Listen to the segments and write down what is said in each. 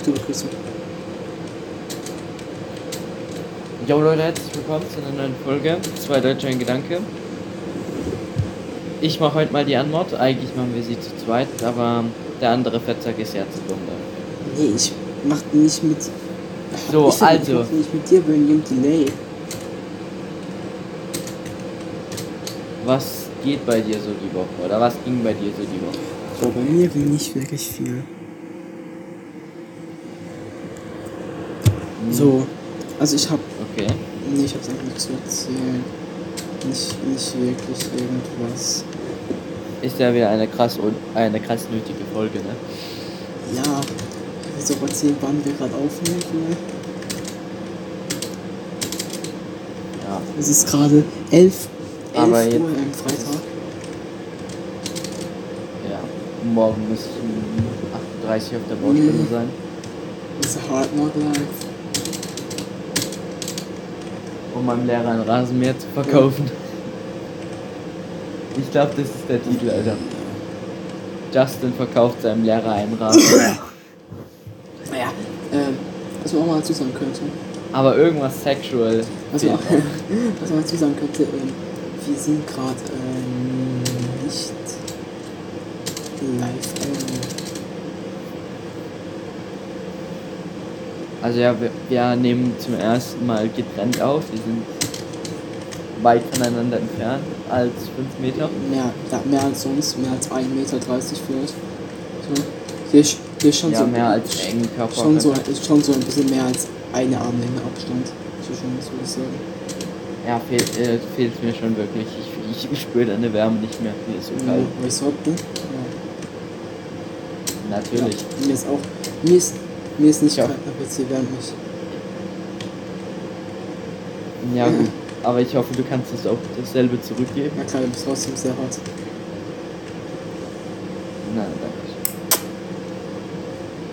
Oktobergrüße. Jo Leute, herzlich willkommen zu einer neuen Folge. Zwei Deutsche ein Gedanke. Ich mache heute mal die Antwort. Eigentlich machen wir sie zu zweit, aber der andere Fettsack ist ja zu dumm. Nee, ich mach nicht mit. So, ich also. Ich nicht mit dir wegen dem Delay. Was geht bei dir so die Woche? Oder was ging bei dir so die Woche? So, bei mir ging nicht wirklich viel. So, also ich hab. Okay. Nee, ich hab's einfach nicht zu erzählen. Nicht, nicht wirklich irgendwas. Ist ja wieder eine krass eine krass nötige Folge, ne? Ja, auch erzählen, wann wir gerade aufnehmen. Ne? Ja. Es ist gerade 11, 11 Aber Uhr jetzt- am Freitag. Ja. Morgen muss ich um 38 auf der Baustelle Mhm. sein. Das ist Hard Knock Life. Um meinem Lehrer ein Rasenmäher zu verkaufen. Ich glaube, das ist der Titel, Alter. Justin verkauft seinem Lehrer einen Rasenmäher. Naja, ähm, was man auch mal dazu sagen könnte. Aber irgendwas sexual. Was man, fehlt was man dazu sagen könnte, ähm, wir sind gerade ähm, nicht live. Ähm, Also ja, wir, wir nehmen zum ersten Mal getrennt auf. Wir sind weit voneinander entfernt als 5 Meter. mehr, ja, mehr als sonst, mehr als 1,30 Meter vielleicht. So. Hier, hier schon Ja, so mehr als engen Körper. schon so, ist schon so ein bisschen mehr als eine Armlänge Abstand zwischen uns, würde ich sagen. Ja, fehlt, äh, fehlt mir schon wirklich. Ich, ich, ich spüre deine Wärme nicht mehr. Mir ist so kalt. Ja, wieso? Ja. Natürlich. Ja, mir ist auch. Mir ist, mir ist nicht aber jetzt hier wärmt mich. Ja, gut. Aber ich hoffe, du kannst es auch dasselbe zurückgeben. Na klar, du bist trotzdem sehr hart. Nein, danke.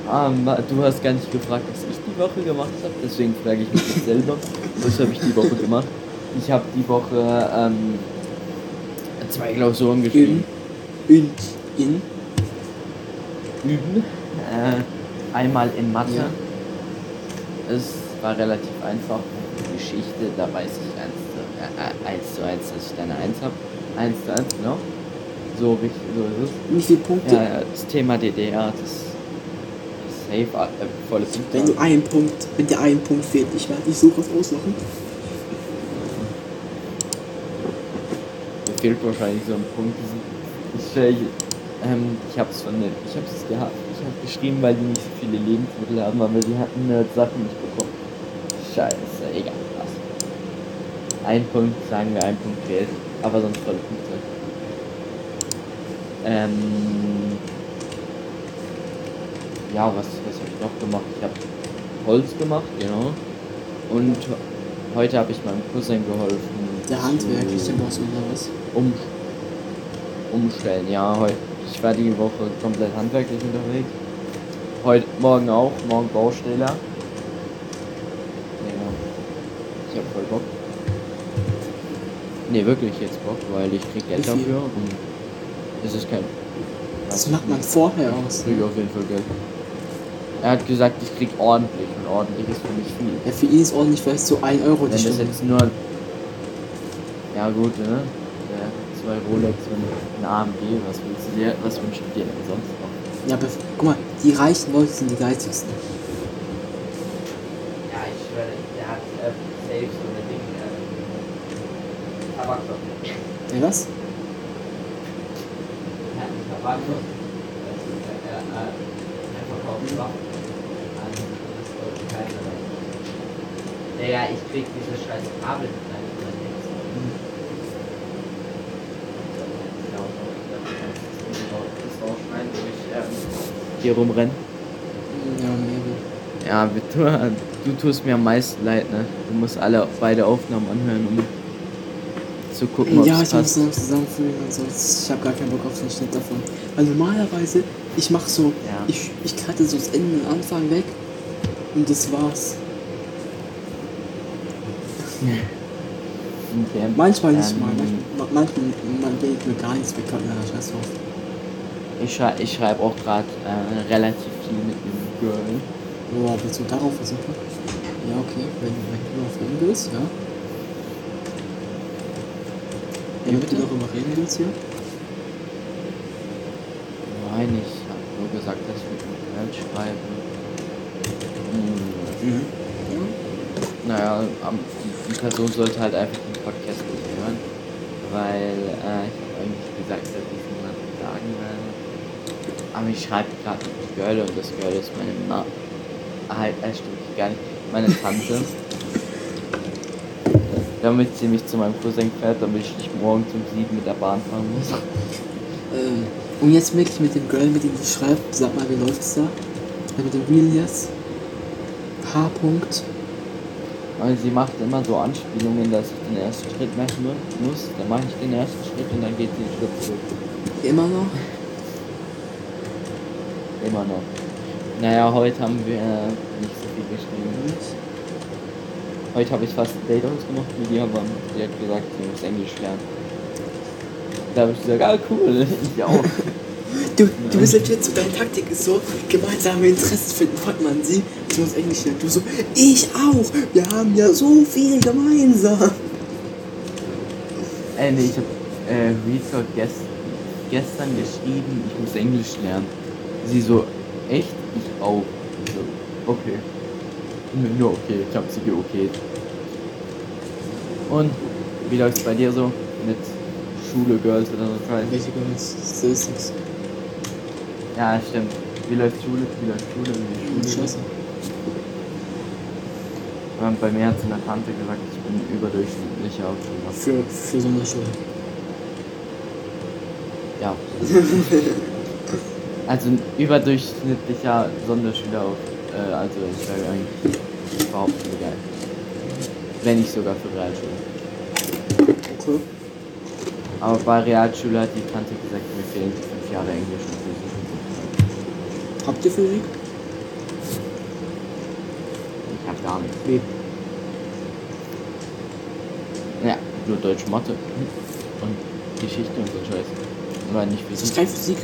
Ah, ma- du hast gar nicht gefragt, was ich die Woche gemacht habe, deswegen frage ich mich jetzt selber. Was habe ich die Woche gemacht? Ich habe die Woche ähm, zwei Klausuren geschrieben. In. In. Üben. Äh, einmal in Mathe. Ja. Es war relativ einfach. Geschichte, da weiß ich 1 zu, äh, 1 zu 1, dass ich da eine 1 habe. 1 zu 1, genau. So richtig, so ist Wie viele Punkte? es. Ja, das Thema DDR, das ist safe, äh, volle Punkte. Wenn du einen Punkt, wenn dir ein Punkt fehlt, ich werde dich so was auslachen. Mir fehlt wahrscheinlich so ein Punkt. Ich, ich, ähm, ich hab's von der, ich hab's gehabt. Hab geschrieben, weil die nicht so viele Lebensmittel haben, aber die hatten eine Sachen nicht bekommen. Scheiße, egal, was. Ein Punkt, sagen wir, ein Punkt fehlt, aber sonst volle Punkte. Ähm, ja, was, was habe ich noch gemacht? Ich habe Holz gemacht, genau. Und heute habe ich meinem Cousin geholfen. Der handwerkliche Boss oder was? um, umstellen. Ja, heute. Ich war die Woche komplett handwerklich unterwegs. Heute, morgen auch. Morgen Baustelle. Ja. Ich hab voll Bock. Ne, wirklich jetzt Bock, weil ich krieg Geld dafür und es ist kein. Das macht man vorher aus. Krieg auf jeden Fall Geld. Er hat gesagt, ich krieg ordentlich und ordentlich ist für mich viel. Ja, für ihn ist ordentlich vielleicht so 1 Euro Wenn die das Stunde. jetzt nur. Ja, gut, ne? Ja, zwei Rolex und ein AMG, was willst du dir, was wünschst du dir denn sonst noch? Ja, aber guck mal, die reichen Leute sind die geizigsten. Ja, ich schwöre, der hat äh, safe so eine Ding. Äh, Tabakshop. Ja, was? Hat einen Tabakshop. Verkauft Waffen an das deutsche Kaiserreich. Digga, ich krieg diese scheiß Kabel nicht rein. oder nichts. Hier rumrennen. Ja, maybe. Ja, tu- du tust mir am meisten leid, ne? Du musst alle beide Aufnahmen anhören, um zu gucken, ob Ja, es ich muss passt. noch zusammenfügen und so. Ich habe gar keinen Bock auf den Schnitt davon. Weil normalerweise, ich mache so, Ja. ich, ich cutte so das Ende und Anfang weg und das war's. Manchmal nicht Ähm, mal. Manchmal, manchmal man will mir gar nichts wegcutten, aber scheiß drauf. Ich, schrei ich schreibe auch gerade äh, relativ viel mit dem Girl. Oh, willst du darauf versuchen? Ja, okay. Wenn, wenn du noch reden willst, ja. Wenn du darüber reden willst, ja. Nein, ich habe nur gesagt, dass wir eine Mail schreiben. Hm, Mhm. Ja. naja, die, die Person sollte halt einfach den Podcast nicht hören, weil äh, ich habe eigentlich gesagt, dass ich es niemandem sagen werde. Aber ich schreibe gerade mit Girl und das Girl ist meine Ma. Halt, äh, stimmt gar nicht. Meine Tante. damit sie mich zu meinem Cousin fährt, damit ich nicht morgens um sieben mit der Bahn fahren muss. Ähm, und jetzt wirklich mit dem Girl, mit dem du schreibst, sag mal, wie läuft's da? Ja, Mit dem Real jetzt? H. -Punkt. Und sie macht immer so Anspielungen, dass ich den ersten Schritt machen mu- muss. Dann mache ich den ersten Schritt und dann geht sie einen Schritt zurück. Immer noch? Immer noch. Naja, heute haben wir äh, nicht so viel geschrieben. Heute habe ich fast ein Date ausgemacht mit ihr, aber sie hat gesagt, sie muss Englisch lernen. Da habe ich gesagt, ah cool, ich auch. Du, du bist jetzt so, deine Taktik ist so, gemeinsame Interessen finden, fragt man sie, ich muss Englisch lernen. Du so, ich auch, wir haben ja so viel gemeinsam. Äh, nee, ich habe äh, Retalk gest gestern geschrieben, ich muss Englisch lernen. Sie so, echt? Ich auch. So, okay. Nur okay, ich habe sie geokayt. Und wie läuft's bei dir so mit Schule, Girls oder so? Welche Girls? So ist es. Ja, stimmt. Wie läuft Schule? Wie läuft Schule? Wie ist Schule? Scheiße. Und bei mir hat eine Tante gesagt, ich bin überdurchschnittlicher auf Schule. Für, für Sonderschule. Ja. also ein überdurchschnittlicher Sonderschüler auf. Äh, also ich wäre eigentlich überhaupt nicht geil. Wenn nicht sogar für Realschule. Okay. Aber bei Realschule hat die Tante gesagt, mir fehlen fünf Jahre Englisch und Physik. Habt ihr Physik? Ich hab gar nichts. Nee. Ja, nur Deutsch, Mathe und Geschichte und so Scheiß. Aber nicht Das ist Physik. kein Physik.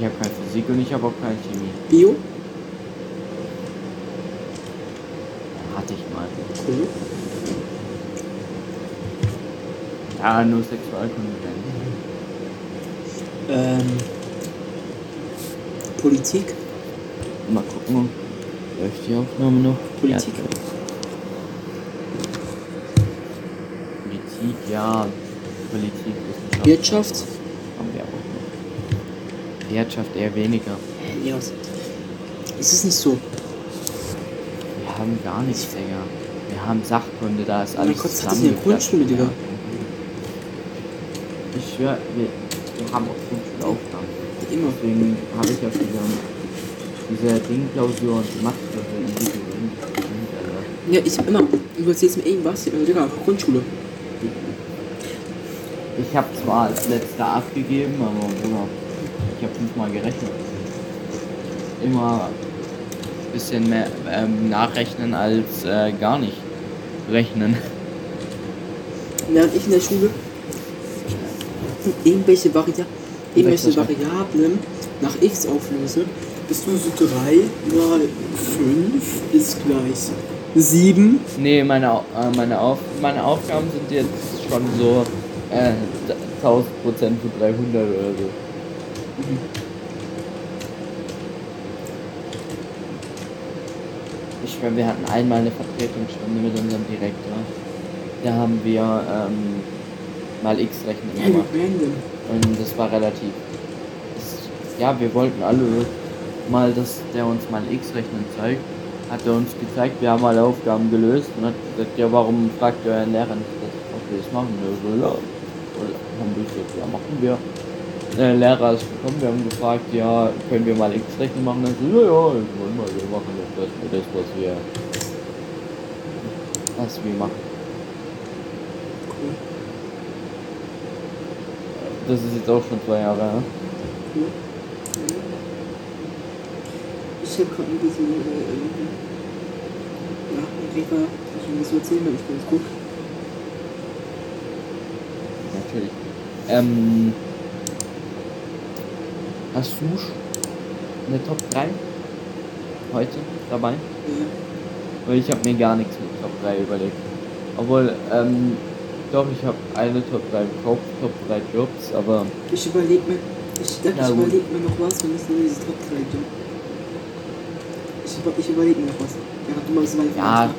Ich habe keine Physik und ich habe auch keine Chemie. Bio? Hatte ich mal. Cool. Ja, nur Sexualkunde. Ähm. Politik? Mal gucken. Läuft die Aufnahme noch? Politik. Ja. Politik, ja. Politik. Wirtschaft? Haben wir auch. Wirtschaft eher weniger. Ja. Ist es nicht so? Wir haben gar nichts, Digga. Wir haben Sachkunde, da ist alles Gott, das in der Grundschule, Digga. Ich schwör, wir, wir haben auch Grundschulaufgaben. Immer. Deswegen habe ich ja diese, diese Dingklausur und Mathklausur in diese Ding. Ja, ich hab immer. Du erzählst mir irgendwas, Digga, Grundschule. Ich habe zwar als letzter abgegeben, aber Bruder, ich habe fünfmal gerechnet. Immer ein bisschen mehr ähm, nachrechnen als äh, gar nicht rechnen. Während ich in der Schule irgendwelche, Varia irgendwelche Welche? Variablen nach x auflöse, bist du so 3 mal 5 ist gleich 7. Nee, meine, äh, meine, Auf meine Aufgaben sind jetzt schon so äh, 1000 Prozent für 300 oder so. Ich schwör, wir hatten einmal eine Vertretungsstunde mit unserem Direktor. Da haben wir ähm, mal X-Rechnen Ja, gemacht. Und das war relativ. Das, ja, wir wollten alle mal, dass der uns mal X-Rechnen zeigt. Hat er uns gezeigt, wir haben alle Aufgaben gelöst und hat gesagt, ja, warum fragt ihr euren Lehrer nicht, dass, wir das machen? Wir so, ja. Haben wir gesagt, ja, machen wir. Der Lehrer ist gekommen, wir haben gefragt, ja, können wir mal X-Rechnen machen? Dann so, ja, ja, wollen wir, wir machen das, das, das was wir, was wir machen. Cool. Das ist jetzt auch schon zwei Jahre, ne? cool. Ich hab gerade ein bisschen. Äh, äh, ja, Rika, ich will das erzählen, wenn ich ganz guck. Natürlich. Ähm, hast du eine Top 3? heute dabei, Ja. weil ich habe mir gar nichts mit Top 3 überlegt. Obwohl, ähm, doch, ich habe eine Top 3 im Kopf, Top 3 Jobs, aber Ich überlege mir, ich, Ja, ich überleg mir noch was, wenn es nur diese Top 3 gibt. Ich, ich überlege mir noch was. Ja, Ja.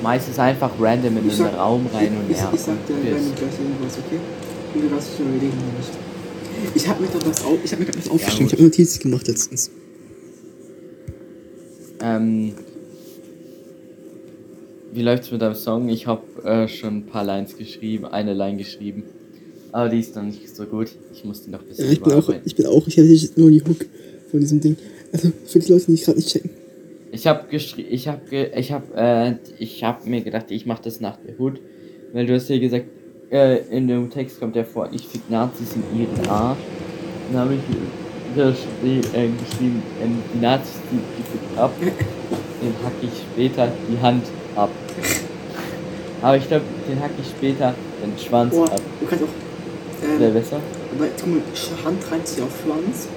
schmeiß es einfach random in Ich den sag- Raum rein und ich, ja. ich, ich sag dir und random gleich irgendwas, okay? Und du darfst dich überlegen nicht. Ich habe mir doch was, auf, ich hab mir grad was aufgeschrieben. gut. ich habe Notizen gemacht letztens. Ähm, wie läuft's mit deinem Song? Ich habe äh, schon ein paar Lines geschrieben, eine Line geschrieben. Aber die ist noch nicht so gut. Ich muss die noch ein bisschen Ja, ich bin auch, ich bin auch, ich habe jetzt nur die Hook von diesem Ding. Also für die Leute, die ich gerade nicht checken. Ich habe geschrieben, ich habe ge ich habe äh, ich habe mir gedacht, ich mache das nach der Hut, weil du hast ja gesagt, äh, in dem Text kommt ja vor, ich fick Nazis in ihren Arsch. Dann habe ich gesch äh, geschrieben, äh, die Nazis, die ich gefickt hab, den hack ich später die Hand ab. Aber ich glaube, den hack ich später den Schwanz Oh, ab. du kannst auch. Wäre Ähm, besser? aber guck mal, Hand reinziehen auf Schwanz.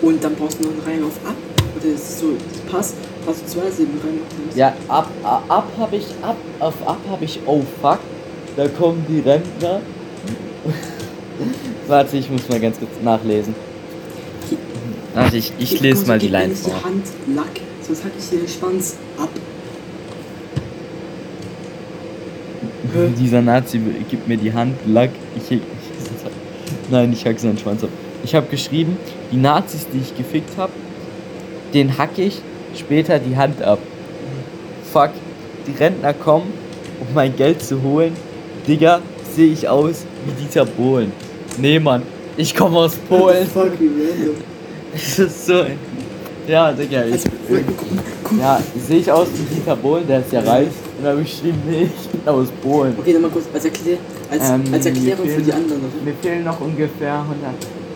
Und dann brauchst du noch einen Reim auf ab. Oder das ist so, das passt. Brauchst du zwei Silben reinmachen. Ja, ab, ab, ab habe ich, ab, auf ab habe ich, oh fuck, da kommen die Rentner. Warte, ich muss mal ganz kurz nachlesen. Warte, ich, ich lese mal die Line vor. Die Hand Lack, sonst hack ich dir den Schwanz ab. Dieser Nazi gibt mir die Hand, Lack, ich, ich Nein, ich hack seinen Schwanz ab. Ich habe geschrieben, die Nazis, die ich gefickt habe, den hack ich später die Hand ab. Fuck, die Rentner kommen, um mein Geld zu holen. Digga, sehe ich aus wie Dieter Bohlen. Nee, Mann, ich komme aus Polen. Das ist so. Ja, Digga, ich. Also, guck. Ja, sehe ich aus wie Dieter Bohlen, der ist ja reich. Und dann habe ich geschrieben, nee, ich bin aus Polen. Okay, dann mal kurz als, Erklär, als, Ähm, als Erklärung mir für die fehlen- anderen. oder? Mir fehlen noch ungefähr 100.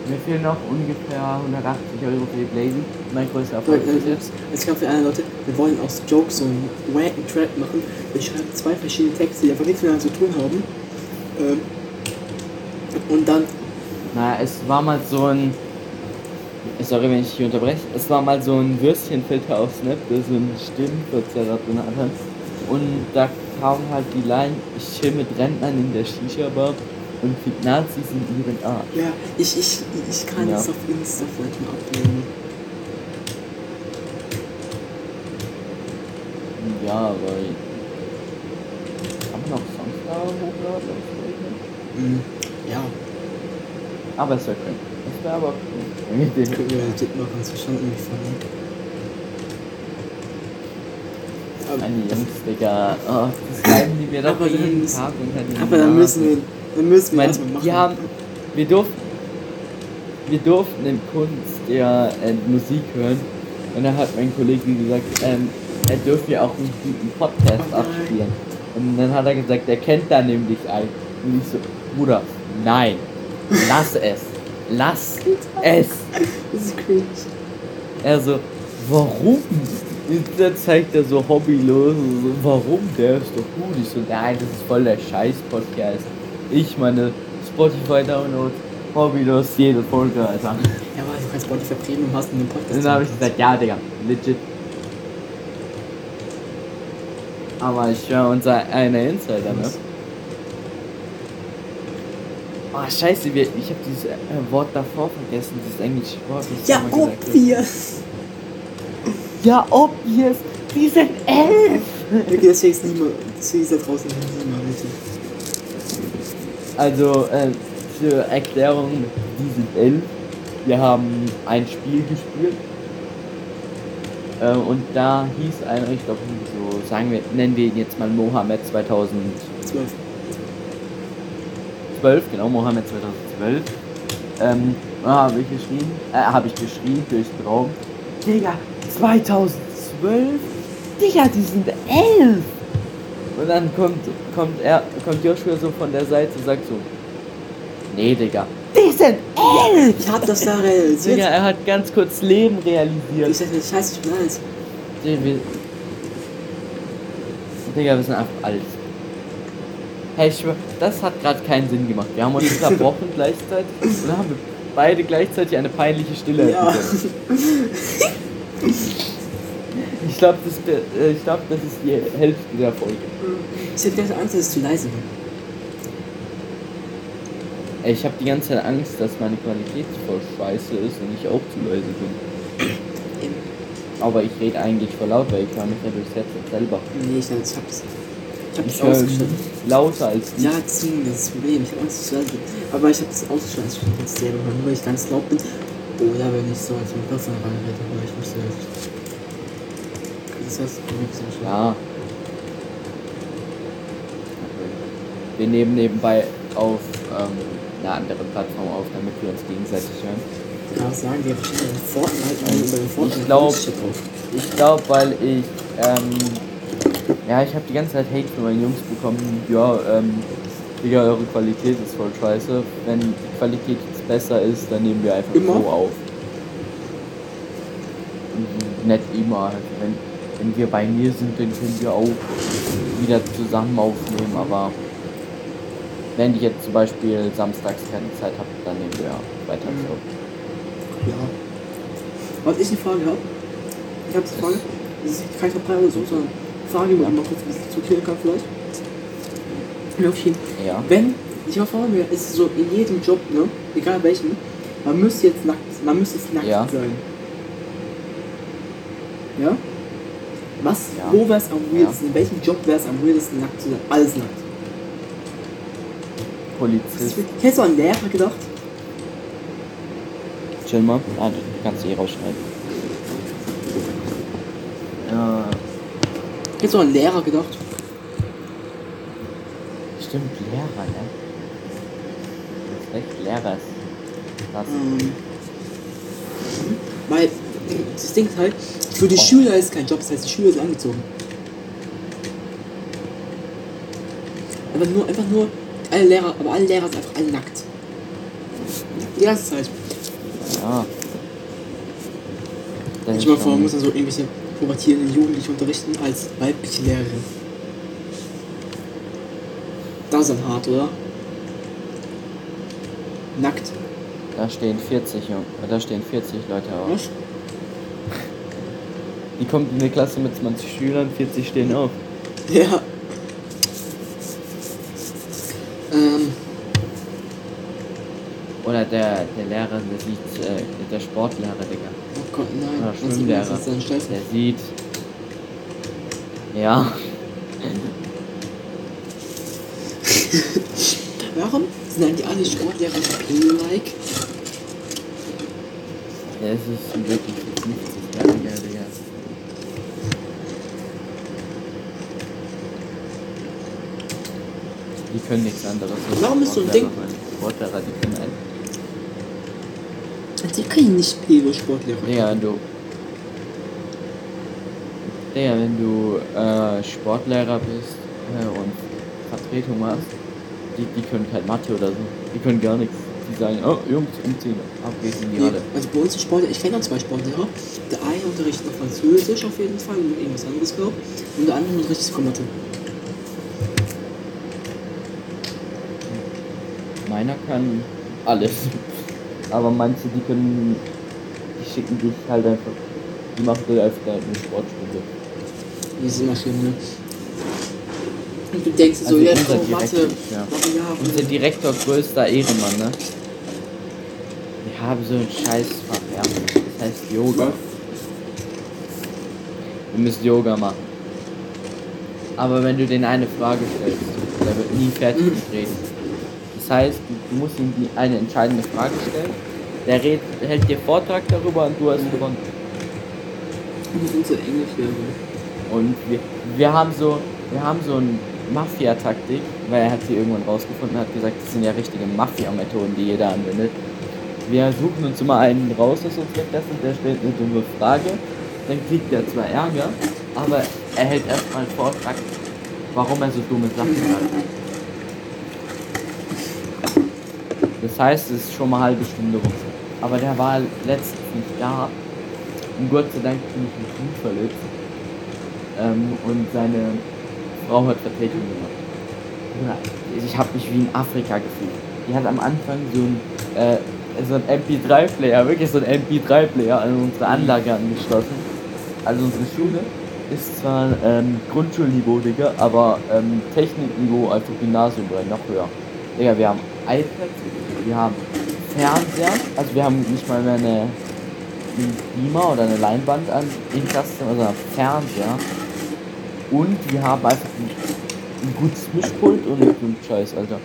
Mir fehlen noch ungefähr 180 Euro für die Blazy. Mein größter Erfolg bis jetzt. Als Kampf für alle Leute, wir wollen aus Jokes so einen wacken Trap machen. Wir schreiben zwei verschiedene Texte, die einfach nichts miteinander zu tun haben. Ähm, und dann, Naja, es war mal so ein. Sorry, wenn ich dich unterbreche. Es war mal so ein Würstchenfilter auf Snap, der so einen Stimmenverzerrer drin hatte. Und da kam halt die Line: Ich chill mit Rentnern in der Shisha-Bar und fick Nazis in ihren Arsch. ja, ich, ich, ich kann Ja. jetzt auf Insta vielleicht mal abnehmen. Ja, aber. Kann man noch Songs da hochladen? Mhm. Ja, Aber es wäre cool. Es wäre aber cool. Mit dem- können wir legit machen, das ist schon irgendwie. Aber, Meine Jungs, Digga. Oh, das schreiben die mir doch Aber dann jeden müssen- Tag unter aber dann müssen wir, dann müssen wir Mein, erstmal machen. die haben, wir durften, wir durften im Kunst ja äh, Musik hören und da hat mein Kollege gesagt, ähm, er dürfte ja auch einen guten Podcast Oh abspielen. Und dann hat er gesagt, er kennt da nämlich einen. Und ich so, Bruder, nein, lass es, lass es. Das ist cringe. Er so, warum? Da zeigt er so hobbylos, so, warum? Der ist doch gut. Ich so, nein, das ist voll der Scheiß-Podcast. Ich meine Spotify-Download, hobbylos jede Folge, Alter. Ja, aber du kannst Spotify Premium hast und den Podcast. Und dann habe ich gesagt, ja, Digga, legit. Aber ich höre unser eine Insider, ne? Oh, scheiße, wir, ich habe dieses äh, Wort davor vergessen, dieses englische Wort. das Ja, obvious. Ja, obvious. Die sind elf. Okay, deswegen ist deswegen ist da draußen niemand, bitte. Also, äh, zur Erklärung, die sind elf. Wir haben ein Spiel gespielt. Äh, und da hieß einer, ich glaube, so, sagen wir, nennen wir ihn jetzt mal Mohammed 2012. Zwölf. genau, Mohammed 2012. Ähm, da habe ich geschrien, äh, habe ich geschrien durchs Raum. Digga, 2012? Digga, die sind elf! Und dann kommt, kommt er, kommt Joshua so von der Seite und sagt so, nee, Digga, die sind elf! Ich hab das da realisiert. Digga, er hat ganz kurz Leben Ich realisiert. sag mir, scheiße, ich bin wir, Digga, wir sind einfach alt. Hey, ich schwör, das hat gerade keinen Sinn gemacht. Wir haben uns unterbrochen gleichzeitig und dann haben wir beide gleichzeitig eine peinliche Stille Ja. Ich glaube, das, äh, ich glaub, das ist die Hälfte der Folge. Ich hätte ganz Angst, dass es zu leise wird. Ich habe die ganze Zeit Angst, dass meine Qualität voll scheiße ist und ich auch zu leise bin. Aber ich rede eigentlich voll laut, weil ich höre mich ja durchs Headset selber. Nee, ich, ich hab's. Ich hab's Ich ausgestellt. lauter als du. Ja, deswegen, das ist das Problem. Ich hab Angst, dass es. Aber ich hab's ausgestellt, dass ich das selber höre, nur weil ich ganz laut bin. Oder wenn ich so als Mikrofon reinrede, höre ich mich selbst. Das heißt, ich. Ja. Wir nehmen nebenbei auf ähm, einer anderen Plattform auf, damit wir uns gegenseitig hören. Ja, sagen? Ich einen Fortnite und über den Fortnite glaub- Shit drauf. Ich glaube, weil ich, ähm, ja, ich habe die ganze Zeit Hate von meinen Jungs bekommen. Ja, ähm, Digga, eure Qualität ist voll scheiße. Wenn die Qualität jetzt besser ist, dann nehmen wir einfach Immer? so auf. Nicht immer. Also wenn, wenn wir bei mir sind, dann können wir auch wieder zusammen aufnehmen. Aber wenn ich jetzt zum Beispiel samstags keine Zeit habe, dann nehmen wir weiter Mhm. auf. Ja. Was ich eine Frage habe, ich habe eine Frage, das ist kein Verbrauch oder so, sondern Frage, man einmal kurz ein bisschen diskutieren kann vielleicht. Ja, okay. Ja. Wenn, ich mal frage mir, ist so in jedem Job, ne, egal welchen, man müsste jetzt nackt, man müsste jetzt nackt Ja. sein. Ja? Was, Ja. wo wäre es am weirdesten, in welchem Job wäre es am weirdesten nackt zu sein? Alles nackt. Polizist. Hättest du an Lehrer gedacht? Chill mal. Ah, du kannst eh rausschneiden. Ja, Hättest du an Lehrer gedacht? stimmt, Lehrer, ne? Das ist recht, Lehrer ist krass. Ähm, weil das Ding ist halt, für die Oh. Schüler ist kein Job, das heißt, die Schüler sind angezogen. Einfach nur, einfach nur, alle Lehrer, aber alle Lehrer sind einfach alle nackt. Die ganze Zeit. Ja. Das Ich ist mal vor, man muss dann so irgendwelche pubertierenden Jugendliche unterrichten als weibliche Lehrerin. Das ist hart, oder? Nackt. Da stehen 40, Jung. Da stehen 40 Leute auf. Was? Die kommt in eine Klasse mit 20 Schülern, 40 stehen auf. Ja. Ähm, Oder der, der Lehrer, der sieht, äh, der Sportlehrer, Digga. oh Gott, nein. Oder Was ist Schwimmlehrer. das dann Scheiße? Der sieht. Ja. Warum sind eigentlich alle Sportlehrer like? Es ist wirklich 50-Jähriger, Digga. Die können nichts anderes. Warum ist so ein Ding-. Sportlehrer, die können ein. Die können nicht Pego Sportlehrer. Digga, wenn du. Digga, wenn du äh, Sportlehrer bist äh, und Vertretung machst, die, die können kein Mathe oder so. Die können gar nichts. Die sagen, oh Jungs, umziehen, ab geht's in die Nee, Halle. also bei uns ist Sportlehrer, ich kenne auch zwei Sportlehrer. Der eine unterrichtet noch Französisch auf jeden Fall und irgendwas anderes glaube Und der andere unterrichtet sogar Mathe. Meiner kann alles. Aber manche, die können, die schicken dich halt einfach, die machen dir einfach eine Sportstunde. Die ist immer schlimm, ne? Und du denkst dir so, Also ja, unser oh, Mathe, Direktor, ja. Ja. Unser Direktor, größter Ehrenmann, ne? Wir haben so ein Scheißfach, ja. Das heißt Yoga. Wir müssen Yoga machen. Aber wenn du den eine Frage stellst, der wird nie fertig mit reden. Das heißt, du, musst ihm die, eine entscheidende Frage stellen. Der red, hält dir Vortrag darüber und du hast gewonnen. Wir sind so Englisch lernen. Und wir, wir haben so, wir haben so eine Mafia-Taktik, weil er hat sie irgendwann rausgefunden, hat gesagt, das sind ja richtige Mafia-Methoden, die jeder anwendet. Wir suchen uns immer einen raus aus unserer Klasse, der stellt eine dumme Frage, dann kriegt er zwar Ärger, aber er hält erstmal einen Vortrag, warum er so dumme Sachen sagt. Das heißt, es ist schon mal eine halbe Stunde rum. Aber der war letztens nicht da. Und Gott sei Dank bin ich nicht gut verletzt. Ähm, und seine Frau hat Vertretung gemacht. Ich habe mich wie in Afrika gefühlt. Die hat am Anfang so ein, äh, so ein MP3-Player, wirklich so ein MP3-Player an unsere Anlage angeschlossen. Also unsere Schule. ist zwar ähm, Grundschulniveau, Digga, aber ähm, Technikniveau, also Gymnasium noch höher. Digga, wir haben iPads, wir haben Fernseher, also wir haben nicht mal mehr eine, einen Beamer oder eine Leinwand an im Klassenzimmer, sondern Fernseher. Und wir haben einfach ein, ein gutes Mischpult und einen Scheiß, Alter.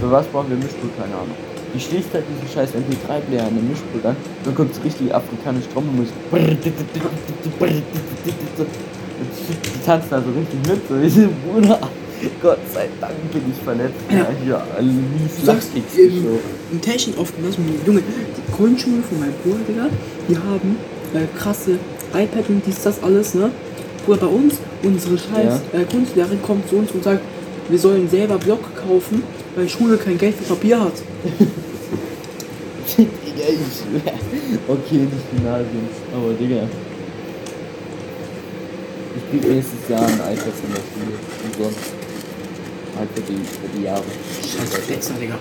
Für was brauchen wir Mischpult? Keine Ahnung. Die schließt halt diesen scheiß MP3-Player an den Mischpult an, dann kommt es richtig afrikanisch Trommelmusik. Die tanzen also richtig mit, so wie sie Bruder. Gott sei Dank bin ich verletzt. Ja, hier, mies Du sagst, im, im Technik aufgelassen, Junge, die Grundschule von meinem Bruder, Digga, die haben äh, krasse iPad und dies, das alles, ne? Bruder, bei uns, unsere scheiß äh, Kunstlehrerin kommt zu uns und sagt, wir sollen selber Block kaufen, weil Schule kein Geld für Papier hat. Digga, ich schwör. Okay, nicht Gymnasium, aber Digga. Ich krieg nächstes Jahr ein iPad in der Schule. Halt für die, für die Jahre. Scheiße, Plätzer, Digga.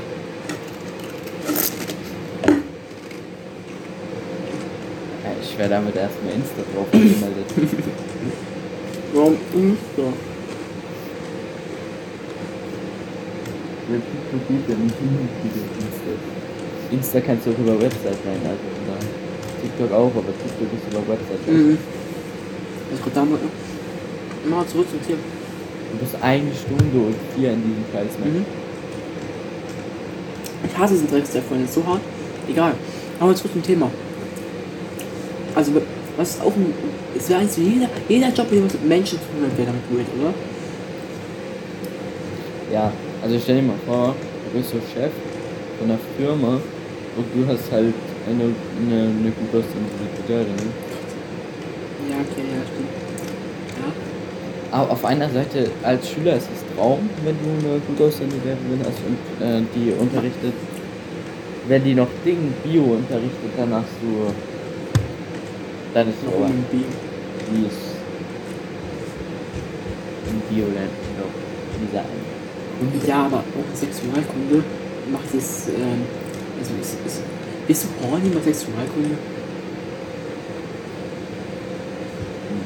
Ja, ich werde damit erstmal Insta drauf angemeldet. Warum Insta? Insta? Insta kannst du auch über Website rein, also oder TikTok auch, aber TikTok ist über Website. Mhm. Was kommt da mal? Mal zurück zum Thema. Du bist eine Stunde und vier in diesem ne? Mhm. Ich hasse diesen Dreckstag vorhin, so hart. Egal. Aber zurück zum Thema. Also, was ist auch ein. Es wäre eigentlich jeder, jeder Job, der mit Menschen zu tun hat, wäre damit weird, oder? Ja, also stell dir mal vor, du bist so Chef von einer Firma und du hast halt eine, eine, eine gut aussehende Sekretärin. ne? Ja, okay, ja, stimmt. Aber auf einer Seite als Schüler ist es Traum, wenn du eine gut aussehende Lehrerin hast und äh, die unterrichtet, wenn die noch Ding Bio unterrichtet, dann hast du dann ist aber ein Bio? die ist im Bioland noch dieser eine. Ja, aber auch Sexualkunde macht es. Ähm, also, ist, ist, bist du horny mit Sexualkunde?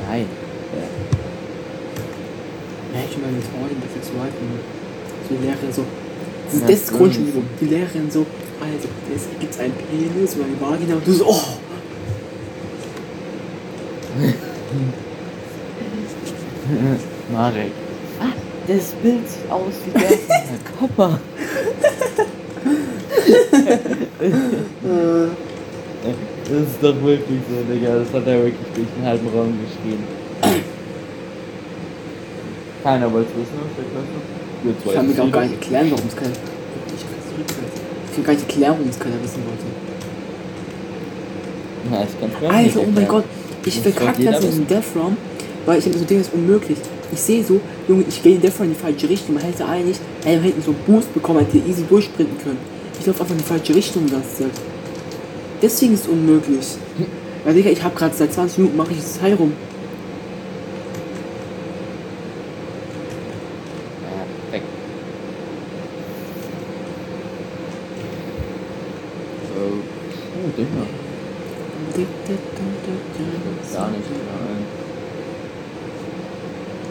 Nein. Ich meine mit horny mit Sexualkunde. So die Lehrerin so. Das, das ist so Grundschulniveau. ist Die Lehrerin so, also, es gibt einen Penis oder eine Vagina und du so, oh! Marek. Ah, das Bild sieht aus wie der Kopper. Das ist doch wirklich so, Digga. Das hat er wirklich durch den halben Raum geschrien. Keiner wollte es wissen Klasse. Wir zwei Ich kann mir auch gar nicht erklären, warum es keiner. Ich kann es kann gar nicht erklären, warum es keiner wissen wollte. Ja, ich kann's mir auch nicht Alter, oh mein. Gott, ich verkacke das in wissen. Death Realm, weil ich denke, so Ding ist unmöglich. Ich sehe so, Junge, ich gehe in Death Realm in die falsche Richtung. Man hätte eigentlich, hätte so einen Boost bekommen, hätte easy durchsprinten können. Ich laufe einfach in die falsche Richtung die ganze Zeit. Deswegen ist es unmöglich. Weil, Digga, ich habe gerade seit 20 Minuten mache ich das Teil rum. Ja, weg. Oh, oh Digga. Gar nicht. Nein.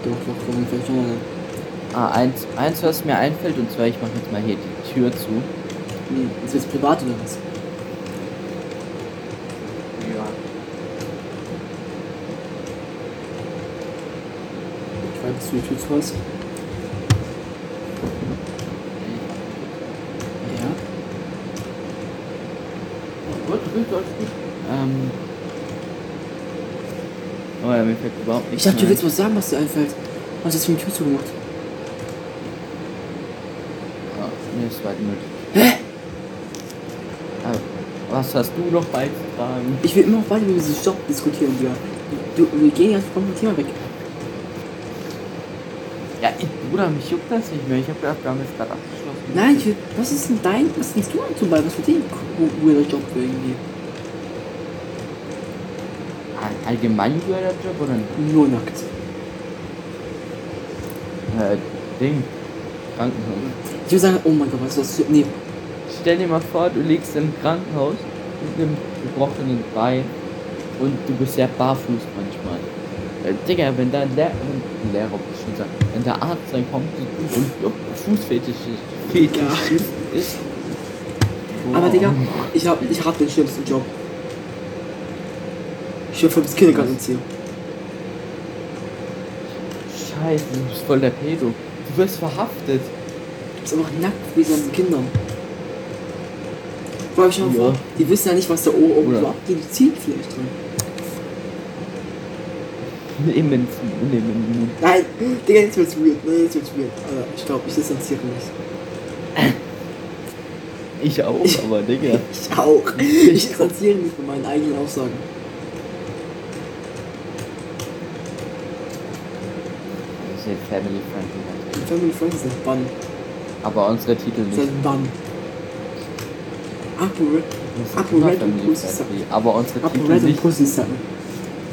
Doch, doch, warum fällt schon mal? Ah, eins, eins, was mir einfällt, und zwar, ich mache jetzt mal hier die Tür zu. Nee, ist jetzt privat oder was? Ja. Ich weiß, dass du die Tür zu hast. Ja. Gut, gut, alles gut. Ähm. Oh ja, mir fällt überhaupt Ich nichts dachte, du willst was sagen, was dir einfällt. Was hast du mit die Tür zugemacht? ein. Ja, mir ist weit möglich. Hä? Was hast du noch beizutragen? Ich will immer noch weiter über diesen Stopp diskutieren, ja. Du, wir gehen jetzt vom Thema weg. Ja, ich, Bruder, mich juckt das nicht mehr. Ich hab gedacht, wir haben jetzt gerade. Nein, ich will, was ist denn dein, was denkst du zum Beispiel? Was für den weirder Job für irgendwie? All- Allgemein weirder Job oder nicht? Nur nackt. Äh, Ding. Krankenhaus. Ich würde sagen, oh mein Gott, was ist das? Nee, Stell dir mal vor, du liegst im Krankenhaus mit einem gebrochenen Bein und du bist ja barfuß manchmal. Äh, Digga, wenn da ein Lehrer, ein Lehrer, wenn der Arzt reinkommt und Fußfetisch Fetisch Ja. ist. Aber Wow. Digga, ich hab, ich hab den schlimmsten Job. Ich bin das Kindergartenerzieher. Scheiße, du bist voll der Pedo. Du wirst verhaftet. ist einfach nackt wie seinen Kindern. Vor allem schon Ja. vor, die wissen ja nicht, was da oben Oder- abgeht, die ziehen vielleicht drin. Nehmen ins nehmen. Nein, Digga, jetzt wird's weird, ne, jetzt wird's weird. Aber ich glaube, ich distanziere mich. Ich auch, Ich- aber Digga. Ich auch. Ich distanziere mich von meinen eigenen Aussagen. Das ist family friendly. Family Friends sind Bann. Aber unsere Titel nicht. Sind Bann. Apo Red, Das ist Apo Red und Pussy friendly. Aber unsere Apo Titel Red und nicht. Pussy Sacken.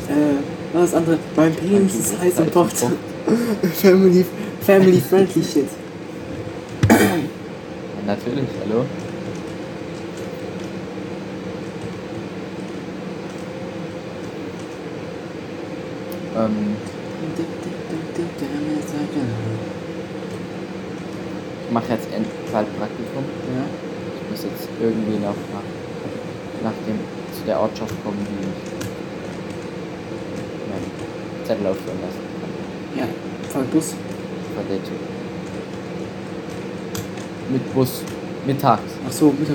Äh, was ist das andere? Mein Penis ist heiß und pocht. Family, family friendly shit. Natürlich, hallo. Ähm, ich mache jetzt end- bald Praktikum. Ja. Ich muss jetzt irgendwie noch nach, nach dem, zu der Ortschaft kommen, die ich meinen Zettel ausführen lassen kann. Ja, fahr Bus. Von der Tür. Mit Bus. Mittags. Ach so. Ich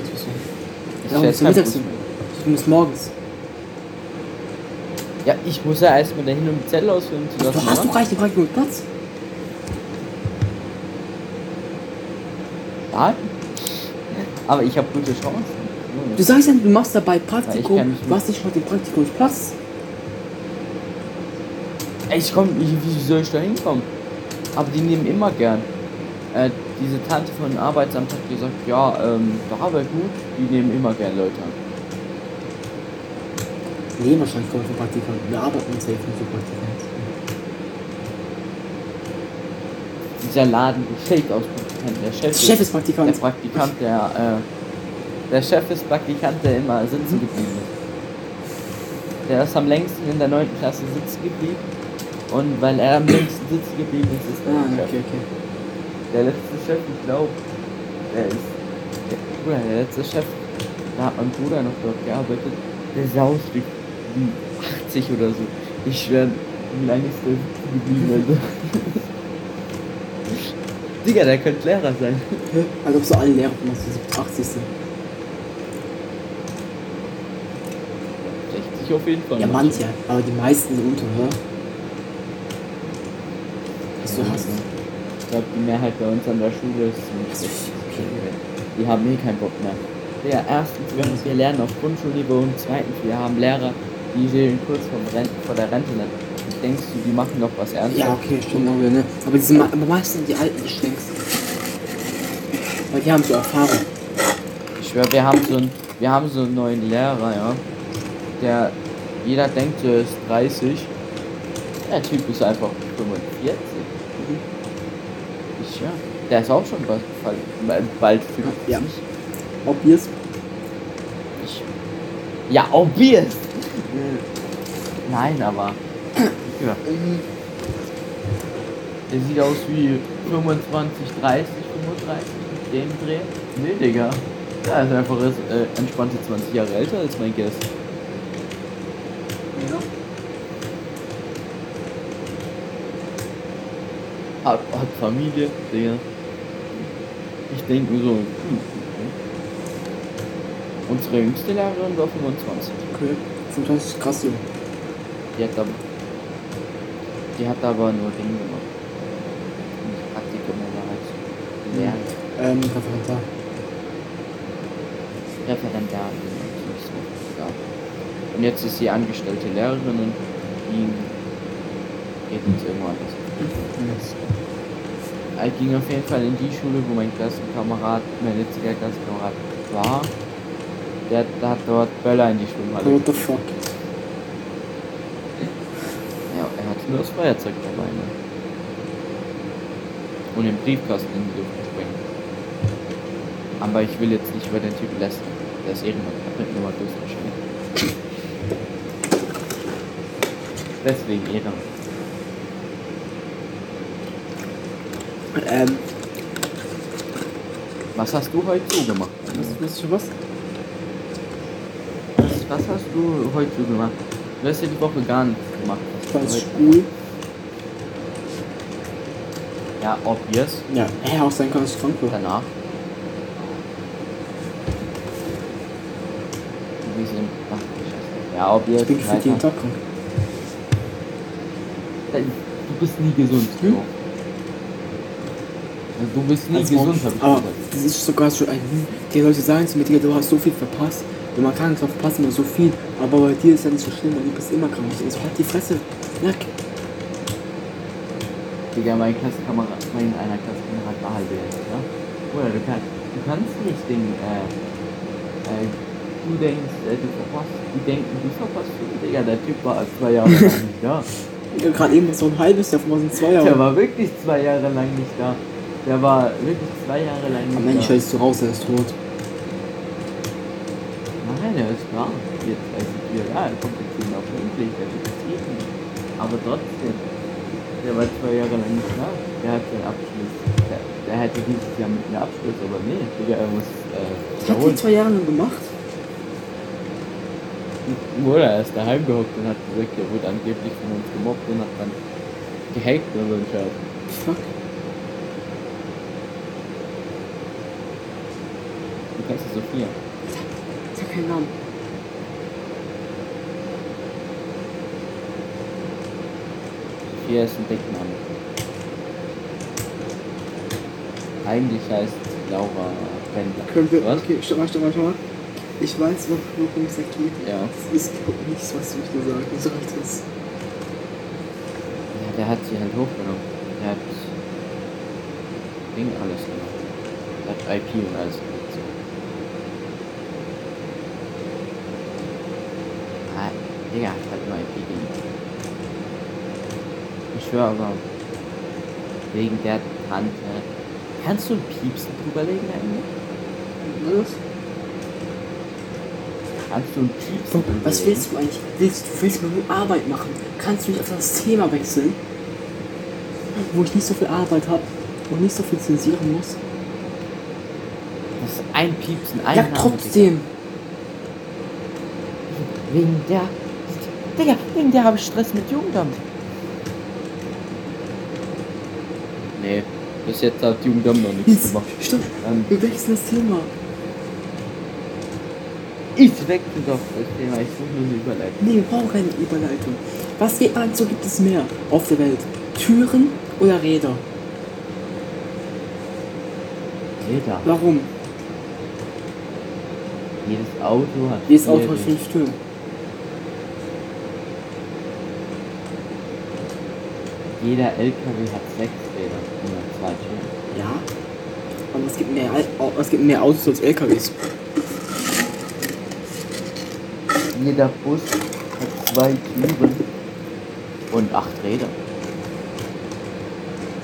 Ja, fähr musst du kein mittags Bus hin. mehr. Du musst morgens. Ja, ich muss ja erstmal dahin, um die Zettel ausfüllen zu lassen. Du hast doch reichlich Praktikum mit Platz. Ja. Aber ich habe gute Chancen. Du sagst ja, du machst dabei Ja, ich Praktikum, du hast nicht mal den Praktikumsplatz. Ich komm, wie, wie soll ich da hinkommen? Aber die nehmen immer gern. Äh, diese Tante von dem Arbeitsamt hat gesagt, ja, ähm, da wäre gut, die nehmen immer gern Leute an. Nee, wahrscheinlich kommen wir von Praktikanten. Wir arbeiten uns helfen für Praktikanten. Dieser Laden besteht aus Praktikanten. Der Chef, Der ist, Chef ist der Praktikant. Praktikant, der, äh, der Chef ist Praktikant, der immer sitzen Mhm. geblieben ist. Der ist am längsten in der 9. Klasse sitzen geblieben. Und weil er am längsten sitzen geblieben ist, ist er Ah, der okay, Chef. okay. Der letzte Chef, ich glaube, der ist. Der, Bruder, der letzte Chef, da hat mein Bruder noch dort gearbeitet. Der sah aus wie, wie 80 oder so. Ich schwör, wie lange ist der geblieben, also. Digga, der könnte Lehrer sein. Als ob so alle Lehrer von uns so 80 sind. 60 auf jeden Fall. Ja, manche, aber die meisten sind unter, oder? Was du hast. Ich glaube, die Mehrheit bei uns an der Schule ist ist Die haben eh keinen Bock mehr. Ja, erstens, wir, wir lernen auf Grundschulniveau und zweitens, wir haben Lehrer, die stehen kurz vor, der Rente. sind. Denkst du, die machen noch was ernst? Ja, okay, stimmt auch wieder, ne? Aber die sind, aber meistens die alten schlängsten. Weil die haben so Erfahrung. Ich schwör, wir haben so einen, wir haben so einen neuen Lehrer, ja. Der, jeder denkt, er ist 30. Der Typ ist einfach 45. Schwör. Der ist auch schon bald, bald, bald 50. Ja. Obvious. Ich, ja, obvious. Nein, aber. Ja. Der sieht aus wie 25, 30, 35 mit dem Dreh. Nee, Digga. Der ist einfach äh, entspannte 20 Jahre älter als mein Guest. Ja. Hat, Familie, Digga. Ich denke mir so, hm. Unsere jüngste Lehrerin war 25. Okay. 25 ist krass, Junge. Die hat aber, die hat aber nur Dinge gemacht. Nicht Praktikum, aber halt Lernen. Ähm, Referendar. Referendar. Ja. Und jetzt ist sie angestellte Lehrerin und die geht jetzt irgendwo anders. Ich ging auf jeden Fall in die Schule, wo mein Klassenkamerad, mein jetziger Klassenkamerad war. Der, der hat dort Böller in die Schwimmhalle. What the fuck? Ja, er hatte nur das Feuerzeug dabei, ne? Und den Briefkasten in die Luft sprengen. Aber ich will jetzt nicht über den Typen lästern. Der ist Ehrenmann, nur mal durch wahrscheinlich. Deswegen Ehrenmann. Ähm, Was hast du heute so gemacht? was, was, was? Was, was hast du heute so gemacht? Du hast ja die Woche gar nichts gemacht. Ich war du Schule. Ja, obvious. Ja, hä, auch sein kann, dass ich krank war. Danach. Wie sind. Ach, scheiße. Ja, obvious. Ich bin gefühlt jeden. Tag krank. Du bist nie gesund. Hm? So. Du bist nie Also, gesund, aber das ist sogar schon ein. Die Leute sagen zu mir, Digga, du hast so viel verpasst. Und man kann zwar verpassen, aber so viel. Aber bei dir ist ja nicht so schlimm, weil du bist immer krank. Also halt die Fresse. Ja, Digga, mein Klassenkamerad, mein einer Klassenkamerad war halt der, ja? Oder du kannst, du kannst nicht den, äh, äh, du denkst, äh, du verpasst, die denken, du verpasst viel, Digga, der Typ war zwei Jahre lang nicht da. Digga, gerade eben so ein halbes Jahr, von sind zwei Der Jahre. war wirklich zwei Jahre lang nicht da. Der war wirklich zwei Jahre lang nicht Am Ende da. scheiß zu Hause, er ist tot. Nein, er ist da. Jetzt wieder, ja, er kommt jetzt eben auf der Typ ist eh nicht. Aber trotzdem, der war zwei Jahre lang nicht da. Der hat seinen Abschluss. Der, der hätte dieses Jahr mit einem Abschluss, aber nee, Digga, er muss äh, Was hat die wiederholen. zwei Jahre lang gemacht? Oder er ist daheim gehockt und hat gesagt, er wurde angeblich von uns gemobbt und hat dann gehackt oder so ein Scheiß. Fuck. Kennst die Sophia. Ich hab keinen Namen. Sophia ist ein Deckname. Eigentlich heißt Laura Pendler. Können wir. Was? Okay, stopp mal, stopp mal, stopp mal. Ich weiß, worum es da geht. Ja. Das ist glaub ich, nichts, was du dir sagen solltest. Ja, der hat sie halt hochgenommen. Der hat Ding alles gemacht. Der hat IP und alles gemacht. So. Ah, Digga, halt nur IP gemacht. Ich schwör aber, wegen der Tante. Kannst du ein Piepsen drüberlegen eigentlich? Was? Kannst du ein Piepsen drüberlegen? Was willst du eigentlich? Willst du willst nur Arbeit machen? Kannst du nicht auf das Thema wechseln? Wo ich nicht so viel Arbeit habe und nicht so viel zensieren muss? Das ist ein Piepsen, ein ja, trotzdem. Wegen der. Digga, wegen der habe ich Stress mit Jugendamt. Nee, bis jetzt hat Jugendamt noch nichts Jetzt, gemacht. stopp, Dann wir wechseln das Thema. ich wechsle doch das Thema, ich suche nur eine Überleitung. Nee, wir brauchen keine Überleitung. Was für also gibt es mehr auf der Welt? Türen oder Räder? Alter, Warum? jedes Auto hat. Jedes Auto hat Räder. fünf Türen. Jeder LKW hat sechs Räder und zwei Türen. Ja. Aber es gibt mehr, es gibt mehr Autos als LKWs. Jeder Bus hat zwei Türen und acht Räder.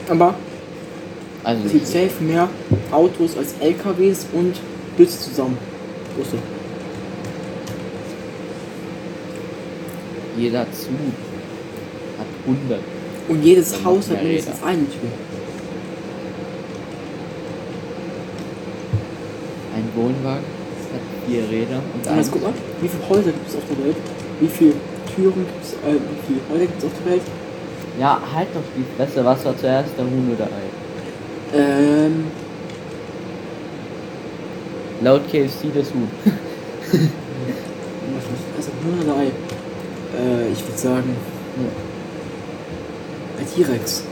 Aber Also es gibt safe mehr Autos als LKWs und Busse zusammen. Busse. jeder Zug hat 100. Und jedes Dann Haus hat mindestens eine Tür. Ein Wohnwagen hat vier Räder und Und ein jetzt guck mal, wie viele Häuser gibt es auf der Welt? Wie viele Türen gibt es, äh, wie viele Häuser gibt es auf der Welt? Ja, halt doch die Fresse. Was war zuerst, der Huhn oder Ei? Ähm, Laut KFC das Huhn. also nur oder Ei? Äh, ich würde sagen, ein T-Rex.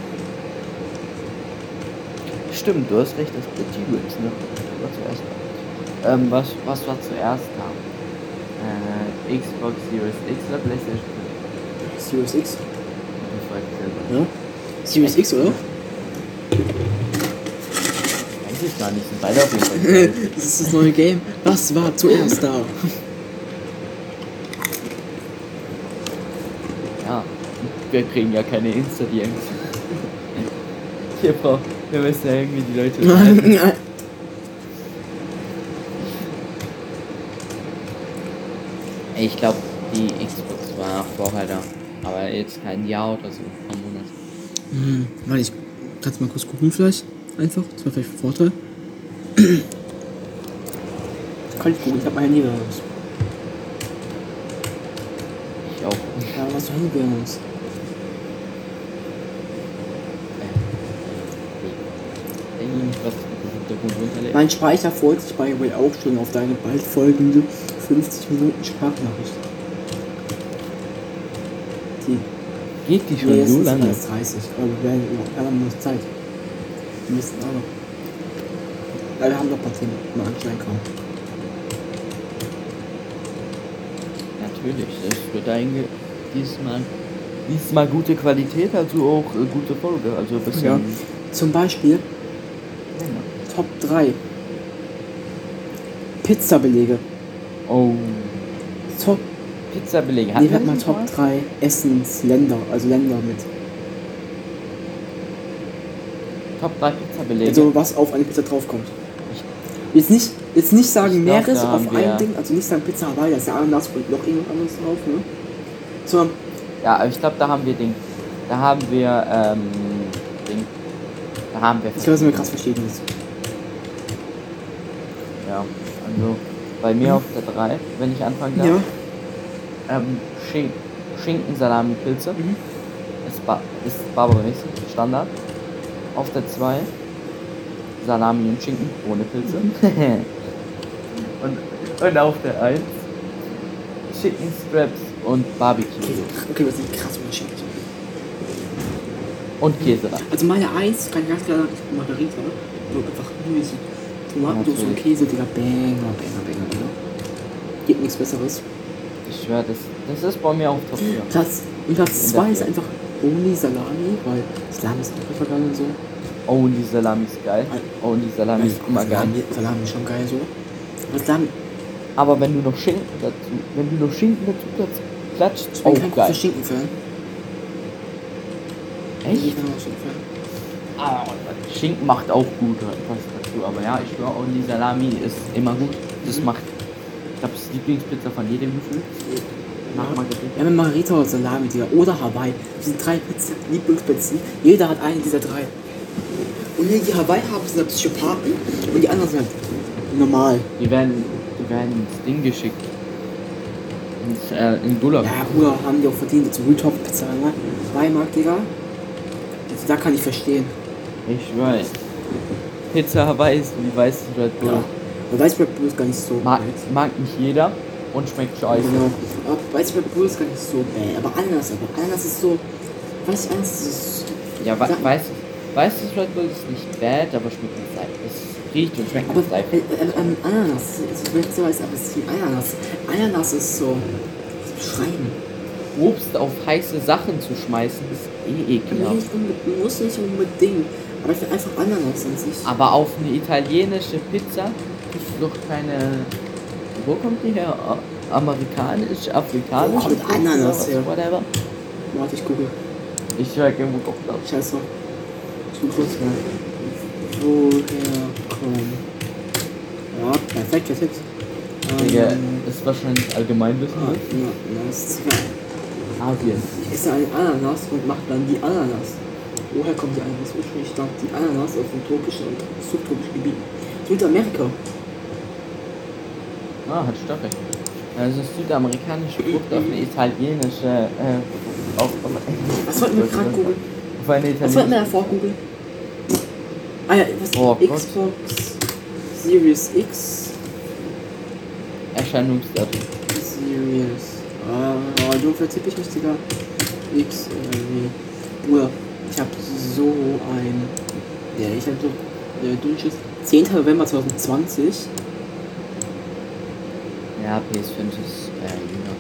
Stimmt, du hast recht, das ist der T-Rex, ne? War zuerst. Ähm, was, was war zuerst da? Äh, Xbox Series X oder PlayStation 5? Series X. Das weiß ich selber. Ja? Series X, oder? Weiß ich gar nicht, sind beide auf jeden Fall. das ist das neue Game. Was war zuerst da? ja, wir kriegen ja keine Insta-DMs. Wir brauchen, wir müssen ja irgendwie die Leute unterhalten. Ich glaube, die Xbox war vorher da. Aber jetzt kein Jahr oder so, ein paar Monate. hm, Mann, ich, Kannst du mal kurz gucken vielleicht? Einfach. Das wäre vielleicht ein Vorteil. Kann ich gucken, ich habe mein Handy raus. Ich auch. Ja, was soll Handy raus? Eigentlich was im Hintergrund runterlädt. Mein Speicher freut sich bei Way auch schon auf deine bald folgende 50 Minuten Sprachnachricht. Die Geht die schon Nee, so lange? erst 30, aber wir werden wir haben noch Zeit. Wir müssen auch noch. Ja, wir haben noch ein paar Themen, mal anschneiden kann. Natürlich, das wird einge diesmal diesmal gute Qualität, also auch äh, gute Folge, also ein bisschen Ja. Zum Beispiel 3 Pizzabelege. Oh, Top, Pizzabelege. nee, Hatten wir wir mal das Top 3 Essensländer, also Länder mit. Top 3 Pizzabelege. Also was auf eine Pizza draufkommt. Jetzt nicht, jetzt nicht sagen glaub, mehreres da auf wir- ein Ding, also nicht sagen Pizza Hawaii, da ist ja Ananas und noch irgendwas anderes drauf, ne? Sondern ja, aber ich glaube, da haben wir Ding. Da haben wir ähm Ding. Da haben wir ich glaube, dass wir krass verstehen ist. Ja, also bei mir auf der 3, wenn ich anfangen darf. Ja. Ähm, Schin Schinken, Salami, Pilze. Mhm. Ist, ba ist Barbares, Standard. Auf der 2 Salami und Schinken ohne Pilze. Mhm. und, und auf der 1 Chicken Straps und Barbecue Okay, das ist krass unterschiedlich. und Käse. Also meine Eins kann ich ganz klar sagen, Margarita. Nur einfach nur so Tomatensauce und. Käse, Digga. Banger, banger, banger, banger. Gibt nichts besseres. Ich schwör, das, das ist bei mir auf Top 4. Platz, und Platz In 2 der ist einfach Only Salami, weil Salami ist auch vergangen und so. Die Salami ist geil. Die Salami ist immer geil. Salami, ist schon geil so. Aber Salami, Aber wenn du noch Schinken dazu, wenn du noch Schinken dazu platz- klatscht, ich bin oh kein Schinken-Fan. Ich Echt? bin auch Schinken-Fan. Ah, Schinken macht auch gut was dazu, aber ja, ich schwör, Only Salami ist immer gut. Das macht, ich glaube, das die Lieblingspizza von jedem Gefühl. Nach Margarita. Ja, mit Margarita oder Salami, Digga. Oder Hawaii. Das sind drei Pizzen, Lieblingspizzen. Jeder hat eine dieser drei. Und die, die Hawaii haben, sind Psychopathen. Und die anderen sind normal. Die werden, die werden ins Ding geschickt. Ins, äh, in Gulag. Ja, Bruder, haben die auch verdient. Zum Rooftop Pizza, ne? Beimark, Digga. Also, da kann ich verstehen. Ich weiß. Pizza Hawaii ist wie weißes Red Bull. Ja. Aber Weiß Red Bull ist gar nicht so Mag, bad. mag nicht jeder und schmeckt scheiße. Genau. Aber Weiß Red Bull ist gar nicht so bad. Aber Ananas, aber Ananas ist so. Weiß ich, Ananas ist. Ja, wa- Sag- weiß, weißes Red Bull ist nicht bad, aber schmeckt nicht Seife. Es riecht und schmeckt Aber nicht Seife. äh, äh, ähm, Ananas, ist nicht so weiß, aber es ist wie Ananas. Ananas ist so. so beschreiben. Obst auf heiße Sachen zu schmeißen ist eh ekelhaft. nicht unbedingt, muss nicht unbedingt. Aber ich finde einfach Ananas an sich. Aber auf eine italienische Pizza du doch keine. Wo kommt die her? Amerikanisch, afrikanisch? Wo kommt Ananas her? Whatever. Warte, ich gucke. Ich höre irgendwo kommt das. Scheiße. Ich bin kurz mal. Woher kommt. Ja, perfekt, perfekt. Digga, Ähm, ist wahrscheinlich Allgemeinwissen. ne? Ananas 2. Asien. Ich esse eine Ananas und mache dann die Ananas. Woher kommt die Ananas? Ursprünglich stammt die Ananas aus den tropischen und subtropischen Gebieten. Südamerika. Ah, hat Stoff recht. Also südamerikanische Frucht auf eine italienische. Äh, auf, Was wollten wir gerade googeln? Auf eine Was wollten wir italienische. davor googeln? Ah ja, was? Oh. Xbox Series X. Erscheinungsdatum. Series. Ah, du vertippe ich mich, Digga. X, äh, wie. Bruder, ich hab so ein. Ja, ich hab so. Äh, Dünnschiss. 10. November 2020. Ja, PS5 ist äh, jünger.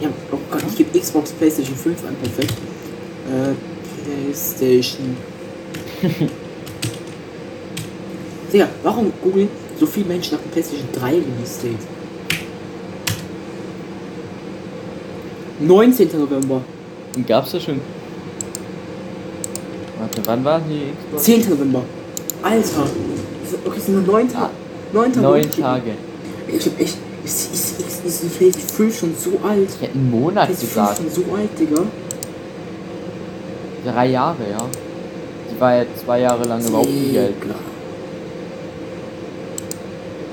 Ja, oh Gott, ich gebe Xbox PlayStation 5 an, perfekt. Äh, PlayStation. Digga, warum googeln so viele Menschen nach dem PlayStation 3 Release Date? 19. November. Gab's da schon. Warte, wann war die Xbox? 10. November. Alter. Okay, es sind nur 9 Tage. 9 Tage. Neun Tage. Ich hab echt. Ist, ist, ist, ist die PlayStation 5 schon so alt? Ich hätte einen Monat 5 gesagt. schon so alt, Digga. Drei Jahre, ja. Die war ja zwei Jahre lang überhaupt nicht. Digga.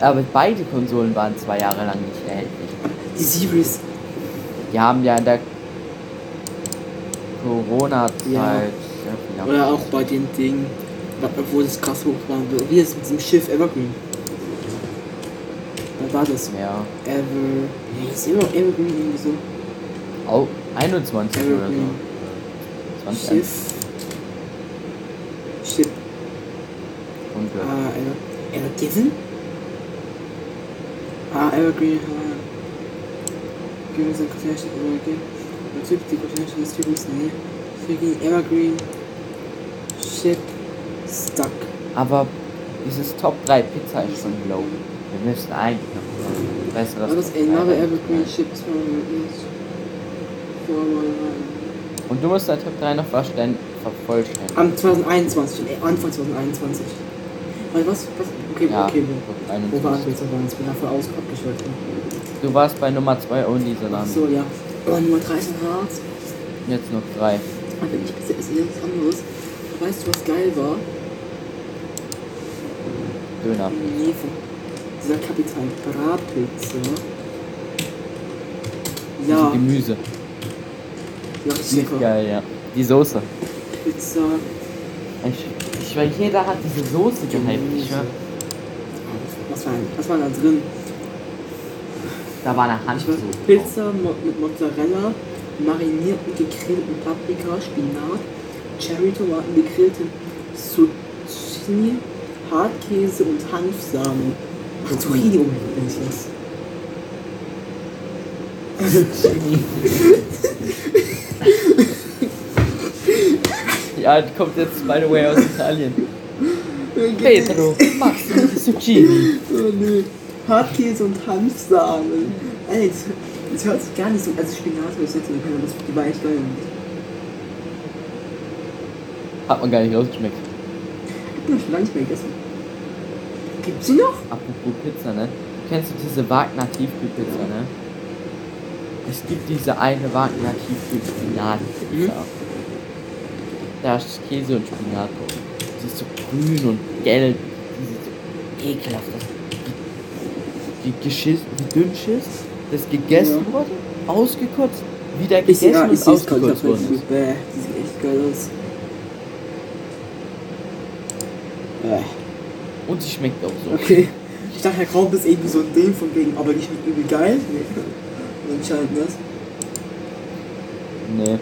Aber beide Konsolen waren zwei Jahre lang nicht erhältlich. Die Series. Die haben ja in der Corona-Zeit Ja. Ab- Oder auch bei den Dingen, wo das krass hoch war. Wie das mit diesem Schiff Evergreen. Da war das. Ja, Ever. Nee, ist immer Evergreen irgendwie so. auch 21 oder Evergreen. so. 20 Schiff. Schiff. und äh, Ah, Ever. Evergiven? Ah, Evergreen. Ah. Give us a quotation Evergreen. Natürlich die Quotation des Typus. Nee. Freaking Evergreen. Ship. Stuck. Aber dieses Top 3 Pizza ist schon low. Wir müssen eigentlich noch besseres. Is Top 3 another. Evergreen ship from forward Und du musst dein Top 3 noch verstehen, vervollständigen. Am 2021, äh, Anfang 2021. Weil was, was, okay, Ja, okay, wo, wo 21. wir jetzt? Ich bin voll aus abgeschaltet. Du warst bei Nummer 2 Only Salami. So, ja. Oh, Nummer 13 hart. Jetzt noch 3. Aber ich ist nichts anderes. Weißt du, was geil war? Döner. Nee, dieser Kapital Bratpizza. Ja. Ja, Gemüse. ja, Die ist lecker. geil, ja. Die Soße. Pizza. Ich, ich weil jeder hat diese Soße gehypt. Ich Was war, was war da drin? da war eine Handsoße. Pizza mit Mozzarella, marinierten gegrillten Paprika, Spinat, Cherry-Tomaten, gegrillten Zucchini, Hartkäse und Hanfsamen. Ach, Zucchini wenn ich das. Ja, die kommt jetzt, by the way, aus Italien. Pedro, machst du die Zucchini? Oh nee. Hartkäse und Hanfsamen. Ey, das, das hört sich gar nicht so. Also Spinat hört sich jetzt nicht, aber das die echt geil. Hat man gar nicht rausgeschmeckt. Ich hab schon lange nicht mehr gegessen. Gibt's sie noch? Apropos Pizza, ne? Kennst du diese Wagner Tiefkühlpizza, ne? Es gibt diese eine Wagner Tiefkühl-Spinat-Pizza. Da ist Käse und Spinat drauf. Die ist so grün und gelb. Die ist so ekelhaft. Das, die, die Geschiss, wie dünn Schiss, das gegessen Ja. wurde, ausgekotzt, wieder gegessen ja, und ausgekotzt. Bäh, die sieht echt geil aus. Bäh. Und die schmeckt auch so. Okay. Ich dachte, Herr Kraub ist irgendwie so ein Ding von wegen, aber die schmeckt übel geil. Nee. Anscheinend das. Nee,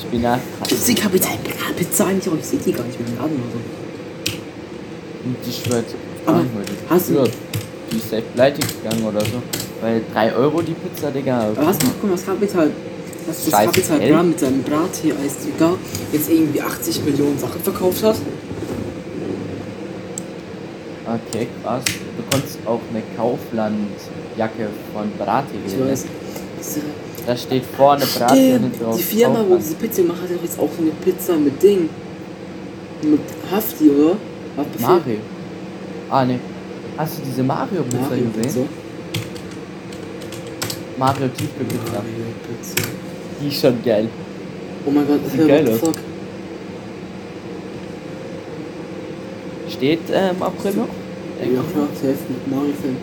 Spinat. Ich sehe Kapital Pizza eigentlich, aber ich sehe die gar nicht mehr im Laden oder so. Und die schwört Aber. Die hast du- Die ist safe pleite gegangen oder so. Weil 3 Euro die Pizza, Digga. Aber hast du guck mal, was Kapital, das Scheiß Kapital. Bra mit seinem Brat hier als Digga jetzt irgendwie 80 Millionen Sachen verkauft hat? Okay, krass. Du konntest auch eine Kaufland-Jacke von Brati Ich wählen. weiß. Da steht vorne Brati und drauf die Firma, wo Kaufland. diese Pizza macht, hat doch jetzt auch so eine Pizza mit Ding. Mit Hafti, oder? Hafti Mario. Ah, ne. Hast du diese Mario-Pizza Mario gesehen? Pizza. Mario Tiefkühlpizza. Mario Pizza. Die ist schon geil. Oh mein Gott, Sieht hör, geil fuck. Steht ähm, April noch? Ja klar, safe mit Mario Film.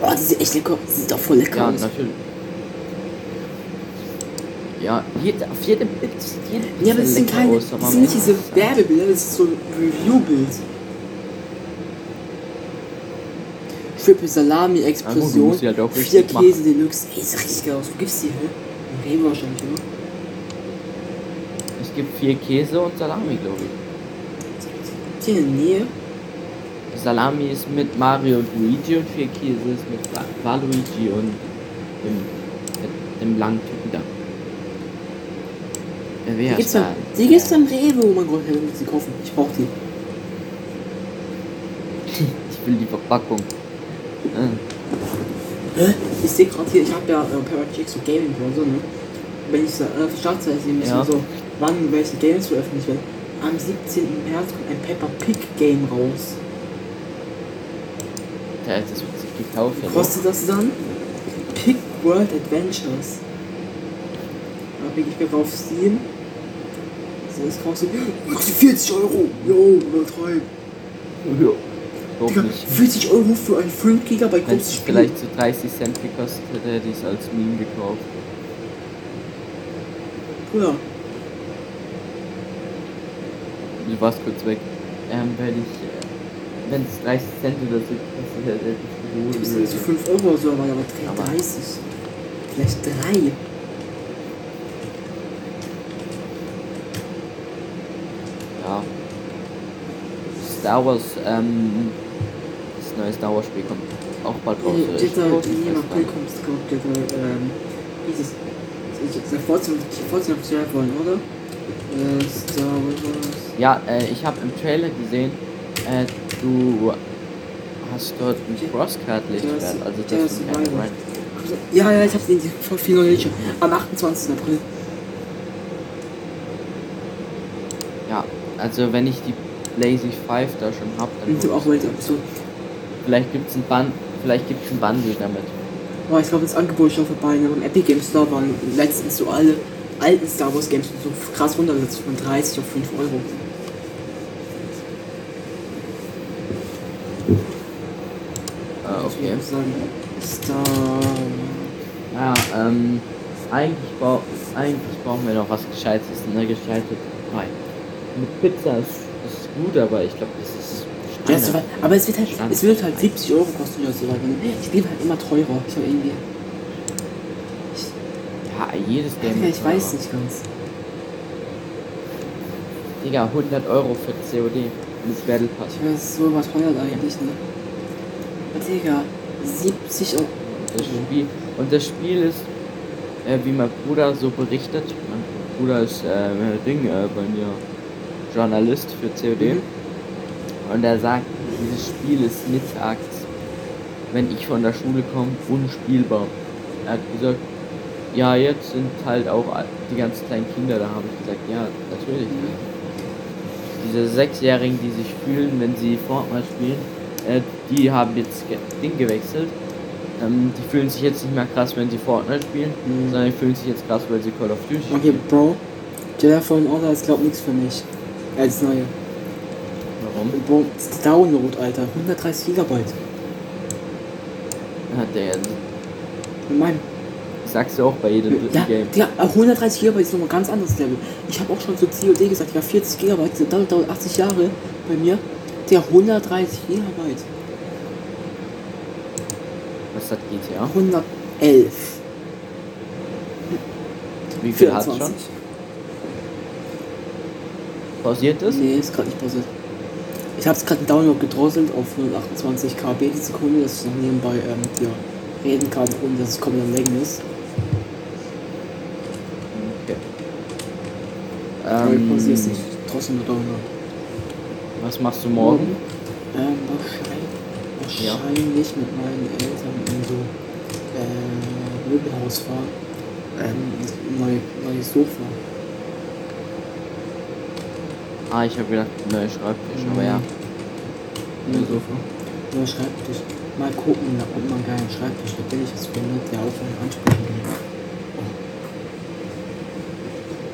Oh, die sieht echt lecker. Die sieht auch voll lecker Ja, aus. natürlich. Ja, jede, auf jedem Bild sieht jede Ja, aber das sind keine, aus, das sind nicht diese Werbebilder, das ist so ein Reviewbild. Triple Salami Ja, gut, Explosion, musst sie halt vier. Käse Deluxe. Ey, sieht richtig geil aus. Wo gibt's die, hä? Im Rewe wahrscheinlich, oder? Es gibt vier Käse und Salami, glaube ich. Ist hier in der Nähe? Salami ist mit Mario und Luigi und vier Käse ist mit Wa- Waluigi und dem, dem langen Typen da. Wer Die wäre gibt's, da? die gibt's beim Rewe. Oh mein Gott, ich will sie kaufen. Ich brauch die. Ich will die Verpackung. Äh, Hä? Ich sehe gerade hier, ich habe ja äh, Paracheck so Gaming Browser, ne? Wenn ich so, äh, Startzeit sehe, Ja. so, wann welche Games veröffentlicht werden. Am 17. März kommt ein Peppa Pig Game raus. Der das wird sich gekauft. Kostet das dann? Pig World Adventures. Habe ich mir auf Steam. Das du. Machst du 40 Euro. Jo, übertreib. Ja. Digga, nicht. 40 Euro für ein 5 GB Wenn großes Spiel. vielleicht so 30 Cent gekostet hätte, hätte ich es als Meme gekauft. Ja. Du warst kurz weg. Ähm, wenn ich, äh, wenn es 30 Cent oder so gekostet hätte, ich es bist ja so 5 Euro oder so, aber aber Aber- 30. Vielleicht 3. Ja. Star Wars, ähm, das neue Star Wars Spiel kommt auch bald raus. oder ist Jetta, raus? die Ich nach weiß gar nicht. kommst, kommt Jetta, ähm, dieses. Der Fortsetzung auf die wollen, oder? Äh, Star Wars. Ja, äh, ich habe im Trailer gesehen, äh, du hast dort ein ist- also das ist Survivor. Ren. Ja, ja, ich hab's in die voll viel noch schon. Am 28. April. Ja, also wenn ich die Lazy 5 da schon hab, dann Und du auch weiter. So. vielleicht gibt's ein Band, vielleicht gibt's ein Bundle damit. Aber ich glaube, das Angebot ist schon vorbei. Ne? Beim Epic Games Store waren letztens so alle alten Star Wars Games so krass runtergesetzt von 30 auf 5 Euro. Äh, Ich okay. Star. Ja, ähm, eigentlich, brau eigentlich brauchen wir noch was Gescheites, eine gescheite Pie. Mit Pizza ist, ist gut, aber ich glaube, das ist Ja, so aber es wird halt, Standard. es wird halt 70 Euro kosten oder so weiter. ne? Ich bin halt immer teurer. Ich habe irgendwie. Ja, jedes Game. Ja, ich weiß teurer. nicht ganz. Digga, 100 Euro für COD mit Battle Pass. Ich weiß, so überteuert eigentlich, ne? Aber Digga, 70 Euro. Das Spiel, und das Spiel ist, äh, wie mein Bruder so berichtet, mein Bruder ist äh, Ding äh, bei mir Journalist für COD. Mhm. Und er sagt, dieses Spiel ist mittags, wenn ich von der Schule komme, unspielbar. Er hat gesagt, ja, jetzt sind halt auch die ganz kleinen Kinder da, habe ich gesagt, ja, natürlich. Diese Sechsjährigen, die sich fühlen, wenn sie Fortnite spielen, äh, die haben jetzt Ding gewechselt. Ähm, die fühlen sich jetzt nicht mehr krass, wenn sie Fortnite spielen, Mhm. sondern die fühlen sich jetzt krass, weil sie Call of Duty Okay, spielen. Bro. Jedi Fallen Order ist glaub nichts für mich. Als neue. Warum? Bro, Download, Alter. 130 Gigabyte. Hat der Mit meinem. sagst du auch bei jedem Ja, Game. klar, aber 130 GB ist nochmal ein ganz anderes Level. Ich habe auch schon zu COD gesagt, ja 40 GB, dauert, dauert 80 Jahre bei mir. Der 130 GB. Was hat GTA? 111. Wie viel hat schon? 24. Pausiert es? Nee, ist gerade nicht passiert. Ich habe es gerade Download gedrosselt auf 128 KB die Sekunde, dass ich noch nebenbei ähm, ja, reden kann, ohne dass es komplett am Längen ist. Okay. Aber ich pausiere es Ähm, nicht. Trotzdem nur Download. Was machst du morgen? Ähm, wahrscheinlich, Ja. wahrscheinlich mit meinen Eltern in so äh, Möbelhaus fahren. Ähm, neue, neues Sofa. Ah, ich habe gedacht, neuer Schreibtisch, aber ja. Neues Sofa. Neuer Schreibtisch. Mal gucken, ob man einen geilen Schreibtisch der billiges findet, der auch einen ansprechen kann.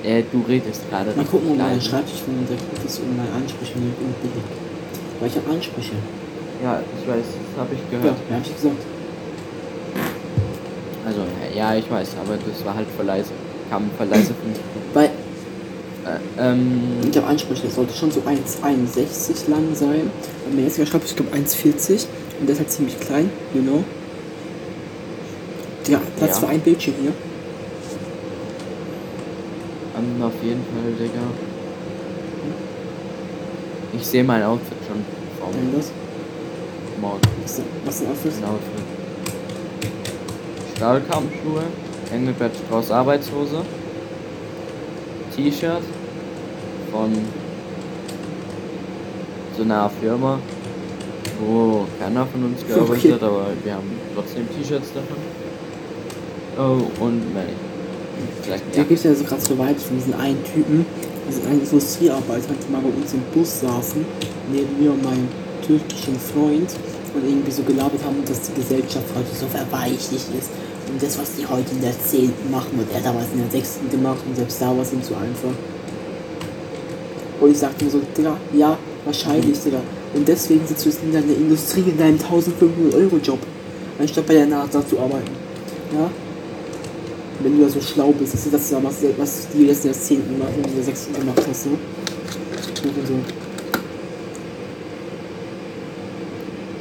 Äh, du redest gerade. Mal gucken, ob leise. Schreibtisch findet, der ist und mal ansprechen wird und billig. Weil ich habe Ansprüche. Ja, ich weiß, das habe ich Ja, gehört. ja, hab ich gesagt. Also, ja, ich weiß, aber das war halt voll leise. Kam voll leise von mir. Weil Äh, ähm, ich habe Ansprüche, das sollte schon so 1,61 lang sein. Und mein jetziger Schreibtisch, ich glaube 1,40 und der ist halt ziemlich klein, you know. Ja, Platz Ja. für ein Bildschirm hier. Ähm, auf jeden Fall, Digga. Ich sehe mein Outfit schon vor mir. das. Morgen. Was, was ist denn Outfit? Mein Outfit. Stahlkampfschuhe, Engelbert Strauß Arbeitshose, T-Shirt von so einer Firma, wo keiner von uns gearbeitet Okay. hat, aber wir haben trotzdem T-Shirts davon. Oh, und Manny. Vielleicht Da ja. gibt es ja so gerade so weit von diesen einen Typen, das ist ein Industriearbeiter, die mal bei uns im Bus saßen, neben mir und meinem türkischen Freund und irgendwie so gelabert haben, dass die Gesellschaft heute so verweichlicht ist. Und das, was die heute in der 10. machen, wird er damals in der 6. gemacht und selbst da war es ihm zu einfach. Und ich sagte mir so, Digga, ja, wahrscheinlich, Digga. Und deswegen sitzt du jetzt in deiner Industrie in deinem 1500 Euro Job, anstatt bei der NASA zu arbeiten. Ja? Wenn du da so schlau bist, das ist das, was, was die letzten Jahrzehnten gemacht und die sechs gemacht hast, so. Und so.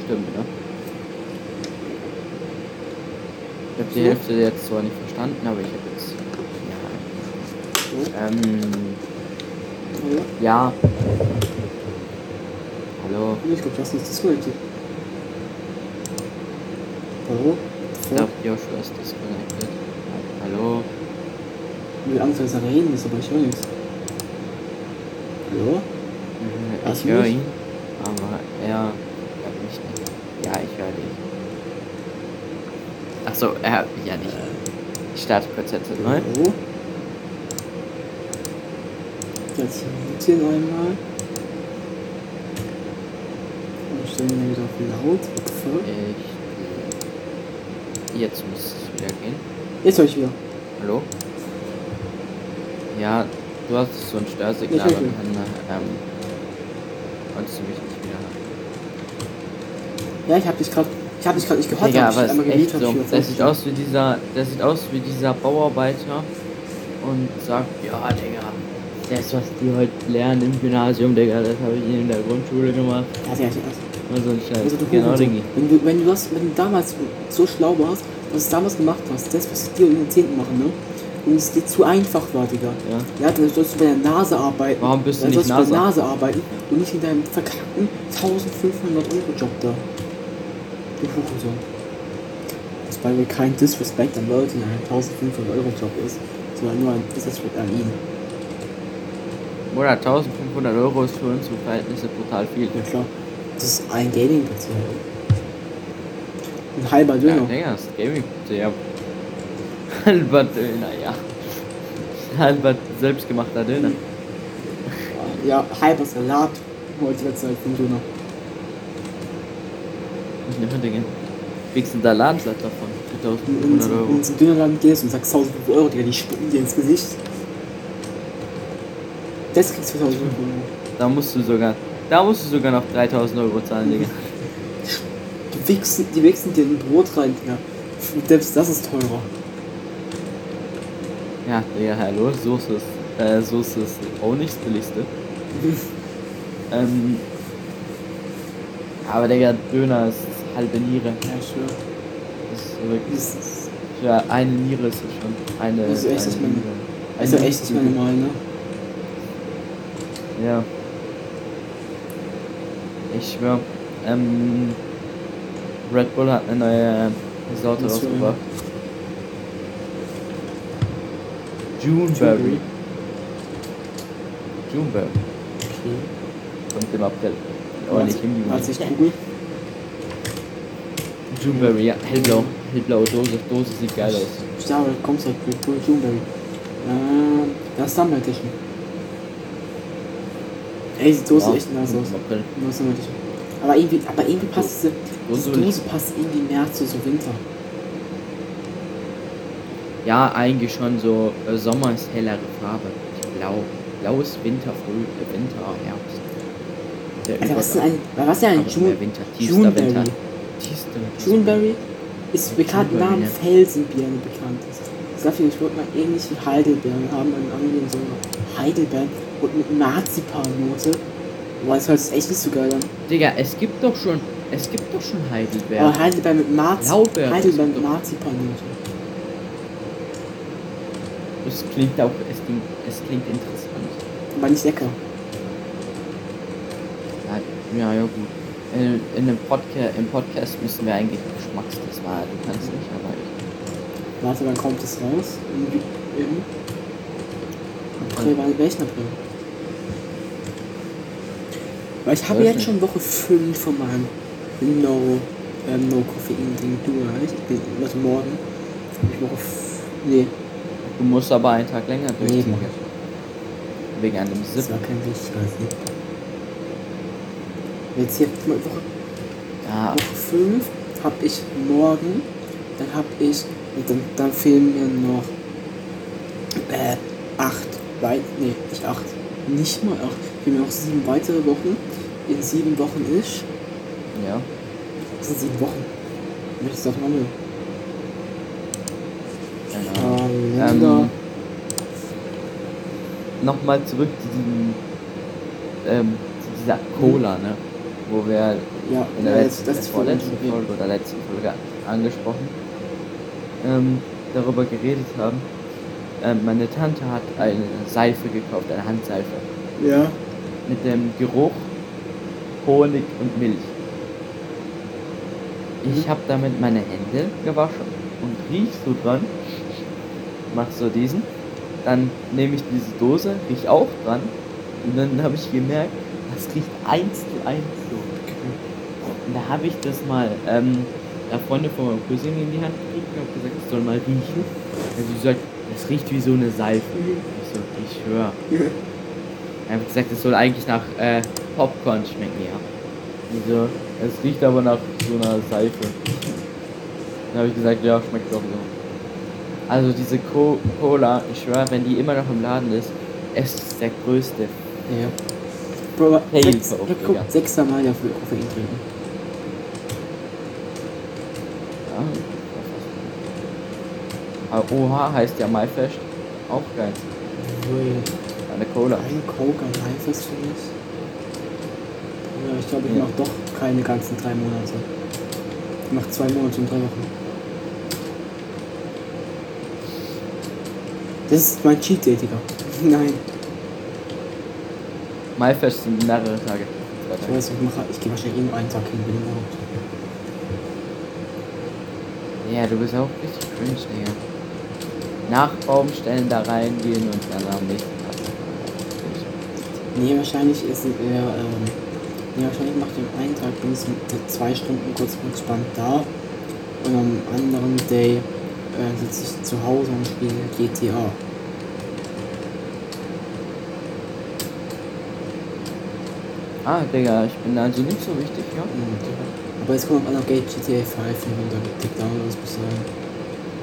Stimmt, ja. Ich habe die So. Hälfte jetzt zwar nicht verstanden, aber ich habe jetzt. so. Ja. Ähm. Oder? Ja. Hallo. Ich glaube, das ist disconnected. Hallo? Ich glaube, Joshua ist disconnected. Will Angst, dass er reden ist, aber ich höre nichts. Hallo? Äh, Ich höre ihn, aber er hört mich nicht. Ja, ich höre dich. Achso, er hört mich ja nicht. Ich starte kurz jetzt neu. Hallo? Jetzt mutieren einmal. Und stellen wir wieder auf laut. Ich. Jetzt muss es wieder gehen. Jetzt höre ich wieder. Hallo? Ja, du hast so ein Störsignal Ich und dann ähm, konntest du mich nicht wieder hören. Ja, ich habe dich gerade. Ich habe dich gerade nicht gehört. Hab ich aber es einmal ist echt so. hab ich Der sieht aus wie dieser, der sieht aus wie dieser Bauarbeiter und sagt, ja, Digga, das, was die heute lernen im Gymnasium, Digga, das habe ich in der Grundschule gemacht. Ja, ja, ja. Und so ein Scheiß. Also du genau. Diggi. wenn du, wenn du das, wenn du damals so schlau warst, was du damals gemacht hast, das, was die in den Zehnten machen, ne? Und es dir zu einfach war, Digga. Ja. Ja, dann sollst du bei der Nase arbeiten. Warum bist du dann nicht du bei der? Nase arbeiten und nicht in deinem verkackten 1500 Euro Job da. Du Hurensohn. Das bei mir kein Disrespect an Leute, die in einem 1500 Euro Job ist, sondern nur ein Disrespect an ihn. Oder 1500 Euro ist für unsere Verhältnisse brutal viel. Ja klar. Das ist ein Gaming-PC. Ein halber Ja, Döner. Digga, das ist Gaming. Ja. Halber Döner, ja. Halber selbstgemachter Döner. Ja, halber Salat. Heute letzte Zeit vom Döner. Ich nehme Digga. Kriegst du da Ladenblatt davon? Für Wenn 1500 du Euro. in den Dönerladen gehst und sagst 1500 Euro, Digga, die spucken dir ins Gesicht. Das kriegst du für 1500 Euro. Da musst du sogar, da musst du sogar noch 3000 Euro zahlen, Digga. Die wichsen, die wichsen dir ein Brot rein, Digga. Und Selbst das ist teurer. Ja, Digga, hallo, Soße ist, äh, Soße ist auch nicht das billigste. Ähm, aber Digga, Döner ist halbe Niere. Ja, schwör. Das ist wirklich, Das ist, ja, eine Niere ist es schon. Eine, Das ist echt eine das ist ja Eine echt mehr Niere. normal, ne? Ja. Ich schwör. Ähm, Red Bull hat eine neue Sorte für eine? rausgebracht. Juneberry. Juneberry. Okay. Kommt im April. Aber nicht im Juni. Als ich google. Juneberry, ja. Hellblau. Hellblaue Dose. Dose sieht geil aus. Ich glaube, da kommst halt mit Bull Juneberry. Ähm, das Summer Edition. Ey, die Dose Ja, echt nice aus. April. Aber irgendwie, aber irgendwie passt diese, will Dose passt irgendwie mehr zu so Winter. Ja, eigentlich schon so. Äh, Sommer ist hellere Farbe. Blau. Blau ist Winter, früh, äh, Winter, Herbst. Der Alter, was ein, was ist denn ein June, Winter, Juneberry? Winter. Tiefster. Juneberry ist bekannt Juneberry, Namen ja. Felsenbieren bekannt ist. Darf ich schmeckt mal ähnlich wie Heidelbeeren. Haben einen Anliegen so Heidelbeeren und mit Marzipannote. Boah, das hört sich echt nicht so geil an. Digga, es gibt doch schon, es gibt doch schon Heidelbeeren. Aber Heidelbeeren mit Marzipan. Heidelbeeren mit Marzipannote. Es klingt auch, es klingt, es klingt interessant. Aber nicht lecker. Ja, ja, gut. In, in einem Podcast, im Podcast müssen wir eigentlich Geschmackstest machen. Du kannst nicht, aber ich. Warte, wann kommt das raus? Im, April, wann, welchen April? Weil ich habe jetzt schon Woche 5 von meinem No, ähm, no Koffein Ding durch. Ich bin also morgen. Ich Woche nee, Du musst aber einen Tag länger durchziehen. mach Wegen einem das Sip. war kein Wichtigkeit. Jetzt hier mal, Woche, Ja, Woche 5 habe ich morgen. Dann habe ich. Und dann, dann fehlen mir noch. Äh, 8. Weit. Nee, nicht 8. Nicht mal 8. Wir haben ja noch sieben weitere Wochen. In sieben Wochen ist. Ja. Das sind sieben Wochen. Welches Datum haben wir? Genau. Kalender. Ähm, Nochmal zurück zu diesem, ähm, zu dieser Cola, ne? Wo wir ja, in der ja, letzten, das vorletzten. Folge oder letzten Folge angesprochen, ähm, darüber geredet haben. Ähm, meine Tante hat eine Seife gekauft, eine Handseife. Ja. Mit dem Geruch Honig und Milch. Ich Mhm. habe damit meine Hände gewaschen und riech so dran. Mach so diesen. Dann nehme ich diese Dose, riech auch dran. Und dann habe ich gemerkt, das riecht eins zu eins so. Und da habe ich das mal ähm, der Freundin von meinem Cousin in die Hand gekriegt und habe gesagt, ich soll mal riechen. Und sie sagt, das riecht wie so eine Seife. Ich so, ich schwör. Er hat gesagt, es soll eigentlich nach äh, Popcorn schmecken, ja. Also, es riecht aber nach so einer Seife. Dann habe ich gesagt, ja, schmeckt doch so. Also diese Co Cola, ich schwör, wenn die immer noch im Laden ist, es ist der größte. Ja. Bro, Hey, sechs, Hilfe, ja, okay, guck, ja. sechster Mal dafür Koffein trinken. Ja. Aber Oha heißt ja Maifest. Auch geil. Ui. Eine Cola. Ein Coke allein fest für mich. Ja, ich glaube, ich Ja. mache doch keine ganzen drei Monate. Ich mache zwei Monate und drei Wochen. Das ist mein Cheat Day, Digga. Nein. Maifest sind mehrere Tage. Ich weiß, ich, mache, ich gehe wahrscheinlich eh nur einen Tag hin, wenn überhaupt. Ja, du bist auch richtig cringe, Digga. Nach Baumstellen da reingehen und dann am nächsten Tag. Nee, wahrscheinlich ist eher, ähm, nee, wahrscheinlich macht ihr einen Tag bin ich so zwei Stunden kurz entspannt da und am anderen Day äh, sitze ich zu Hause und spiele GTA. Ah, Digga, ich bin also nicht so wichtig, ja? Und, aber jetzt kommt auch noch GTA 5 runter mit Downloads dahin.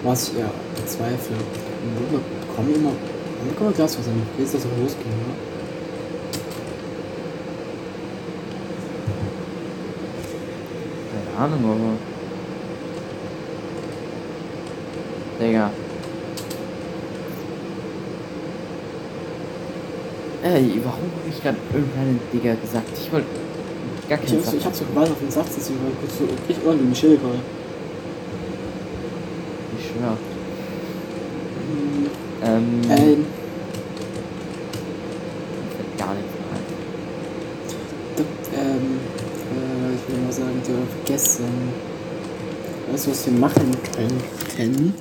Was ich ja bezweifle. Kommen immer. Wann kommen wir Glaswasser mit? Wie ist das auch losgehen, oder? Keine Ahnung, aber. Digga. Ey, warum habe ich gerade irgendeinen Digga gesagt? Ich wollte gar Ich keinen hab, so, ich Sachen. hab so gewartet auf den Satz, deswegen war ich kurz so richtig ordentlich Michelle gerade. Ich schwör. Hm, Ähm, mir Ähm, fällt gar nichts mehr ein. da, ähm, äh, ich will mal sagen, ich habe vergessen. Weißt du, was wir machen könnten?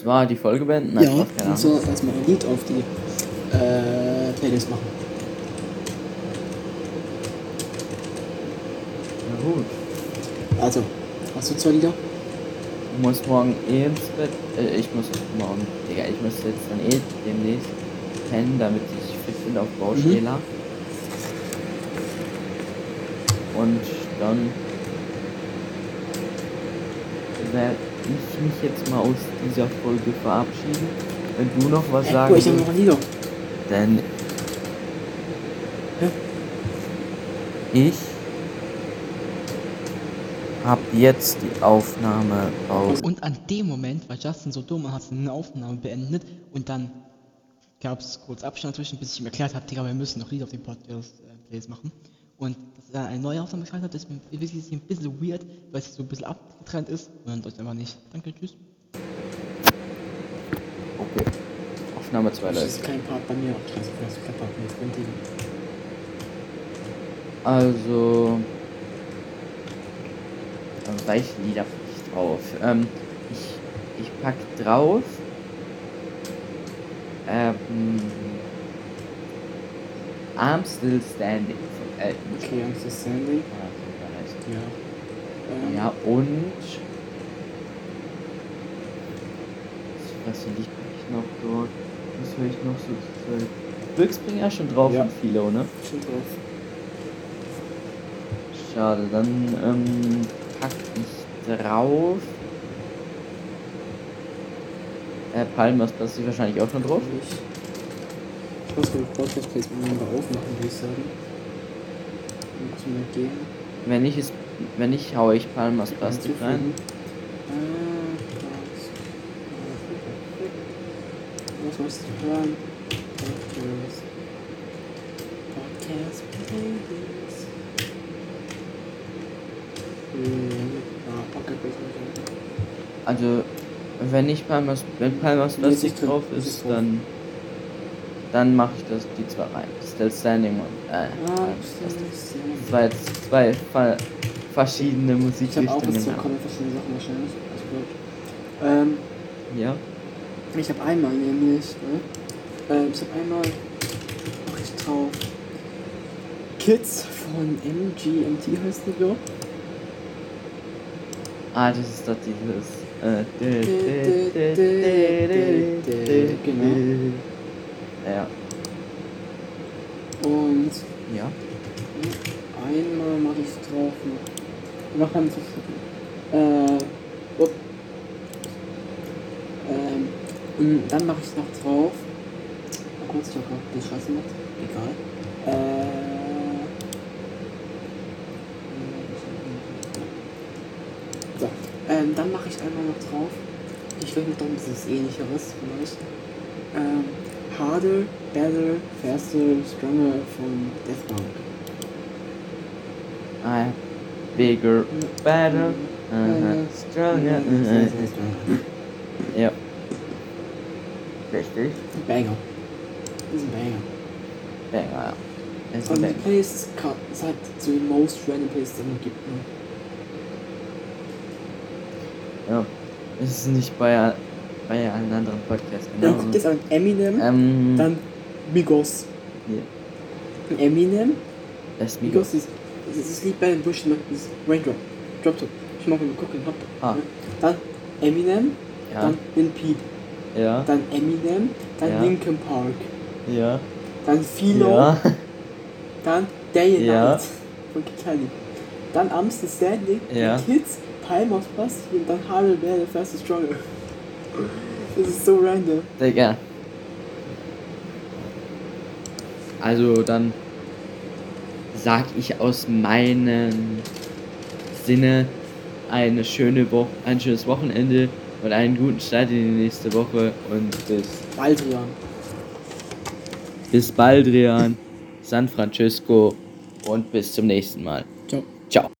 Und zwar die Folge beenden? Nein, Ja, so erstmal ein Lied auf die äh, Playlist machen. Na gut. Also, hast du zwei Lieder? Ich muss morgen eh ins Bett. Äh, ich muss morgen. Digga, ich muss jetzt dann eh demnächst pennen, damit ich fit bin auf Baustelle. Und dann werde ich mich jetzt mal aus dieser Folge verabschieden. Wenn du noch was Hey, sagen guck, ich habe willst, noch dann ich habe jetzt die Aufnahme auf. Und an dem Moment war Justin so dumm und hat eine Aufnahme beendet und dann gab es kurz Abstand zwischen, bis ich ihm erklärt habe, Digga, wir müssen noch Lieder auf dem Podcast äh, Playlist machen. Und dass er eine neue Aufnahme geschaltet hat, ist mir wirklich ein bisschen weird, weil es so ein bisschen abgetrennt ist und dann euch einfach nicht. Danke, tschüss. Okay. Aufnahme 2 Das läuft. ist kein Part bei mir. Das ist kein Part bei mir. Also. Also welche Lieder pack ich drauf? Ähm, ich, ich pack drauf. Ähm. I'm still standing Elton. Okay, I'm so Sandy. Ja. Ja, und. Was liegt ich noch dort? Was höre ich noch so zur Zeit? Glücksbringer schon drauf Ja. und Philo, ne? Schon drauf. Schade, dann ähm, pack ich drauf. Äh, Palmas, das ist wahrscheinlich auch schon drauf. Ich. Ich muss den Podcast Place miteinander aufmachen, würde ich sagen. Mal gehen. Wenn ich es, wenn ich haue ich Palmas Plastik rein. Ah, Was musst du hören? Podcast. Podcast Playlist. Hm, ah. Also wenn ich Palmas, wenn Palmas Plastik drauf Ist dann dann mache ich das die zwei rein. Still Standing und äh, Ah, Palmas das war jetzt zwei verschiedene Ich habe auch das Musikrichtungen. so kommen verschiedene Sachen wahrscheinlich. Also, gut. ähm, Ja. ich habe einmal nämlich, ne? Ähm, ich habe einmal, mach ich drauf, Kids von MGMT heißt die, glaube Ah, das ist doch dieses. Äh, genau. Ja. Und Ja. einmal mache ich drauf noch. Noch haben wir Äh, up. Ähm, und dann mache ich noch drauf. Mal kurz, ich habe die Scheiße gemacht. Egal. Äh. So, ähm, dann mache ich einmal noch drauf. Ich glaube, darum ist es ähnlicheres vielleicht. Ähm, harder, better, faster, stronger von Deathpunk. Ah, ja. Bigger, better, uh stronger. Ja. Richtig. Banger. Das ist ein Banger. Banger, ja. Das ist Und ein die Banger. Playlist ist ka- ist halt so die most random Playlist, die es gibt. Ne? Ja. Es ist nicht bei, bei allen anderen Podcasts Dann genau. gibt es an Eminem, Ähm, dann Migos. ja. Eminem, Das ist Migos. Migos ist, das ist das Lied bei den Bush, ne? das ist Raindrop. Drop Top. Ich mach mal gucken, hopp. Ah. Dann Eminem, Ja. dann Lil Peep, Ja. dann Eminem, dann Ja. Linkin Park, Ja. dann Philo, Ja. dann Day and Ja. Night von Cudi. Dann Amstel Standing, Ja. Kids, Palm of Plastic und dann Harder, Better, Faster, Stronger. Das ist so random. Digga. Also dann sag ich aus meinem Sinne eine schöne Woche, ein schönes Wochenende und einen guten Start in die nächste Woche und bis Baldrian. bis bald, Rian, San Francisco und bis zum nächsten Mal. Ciao. Ciao.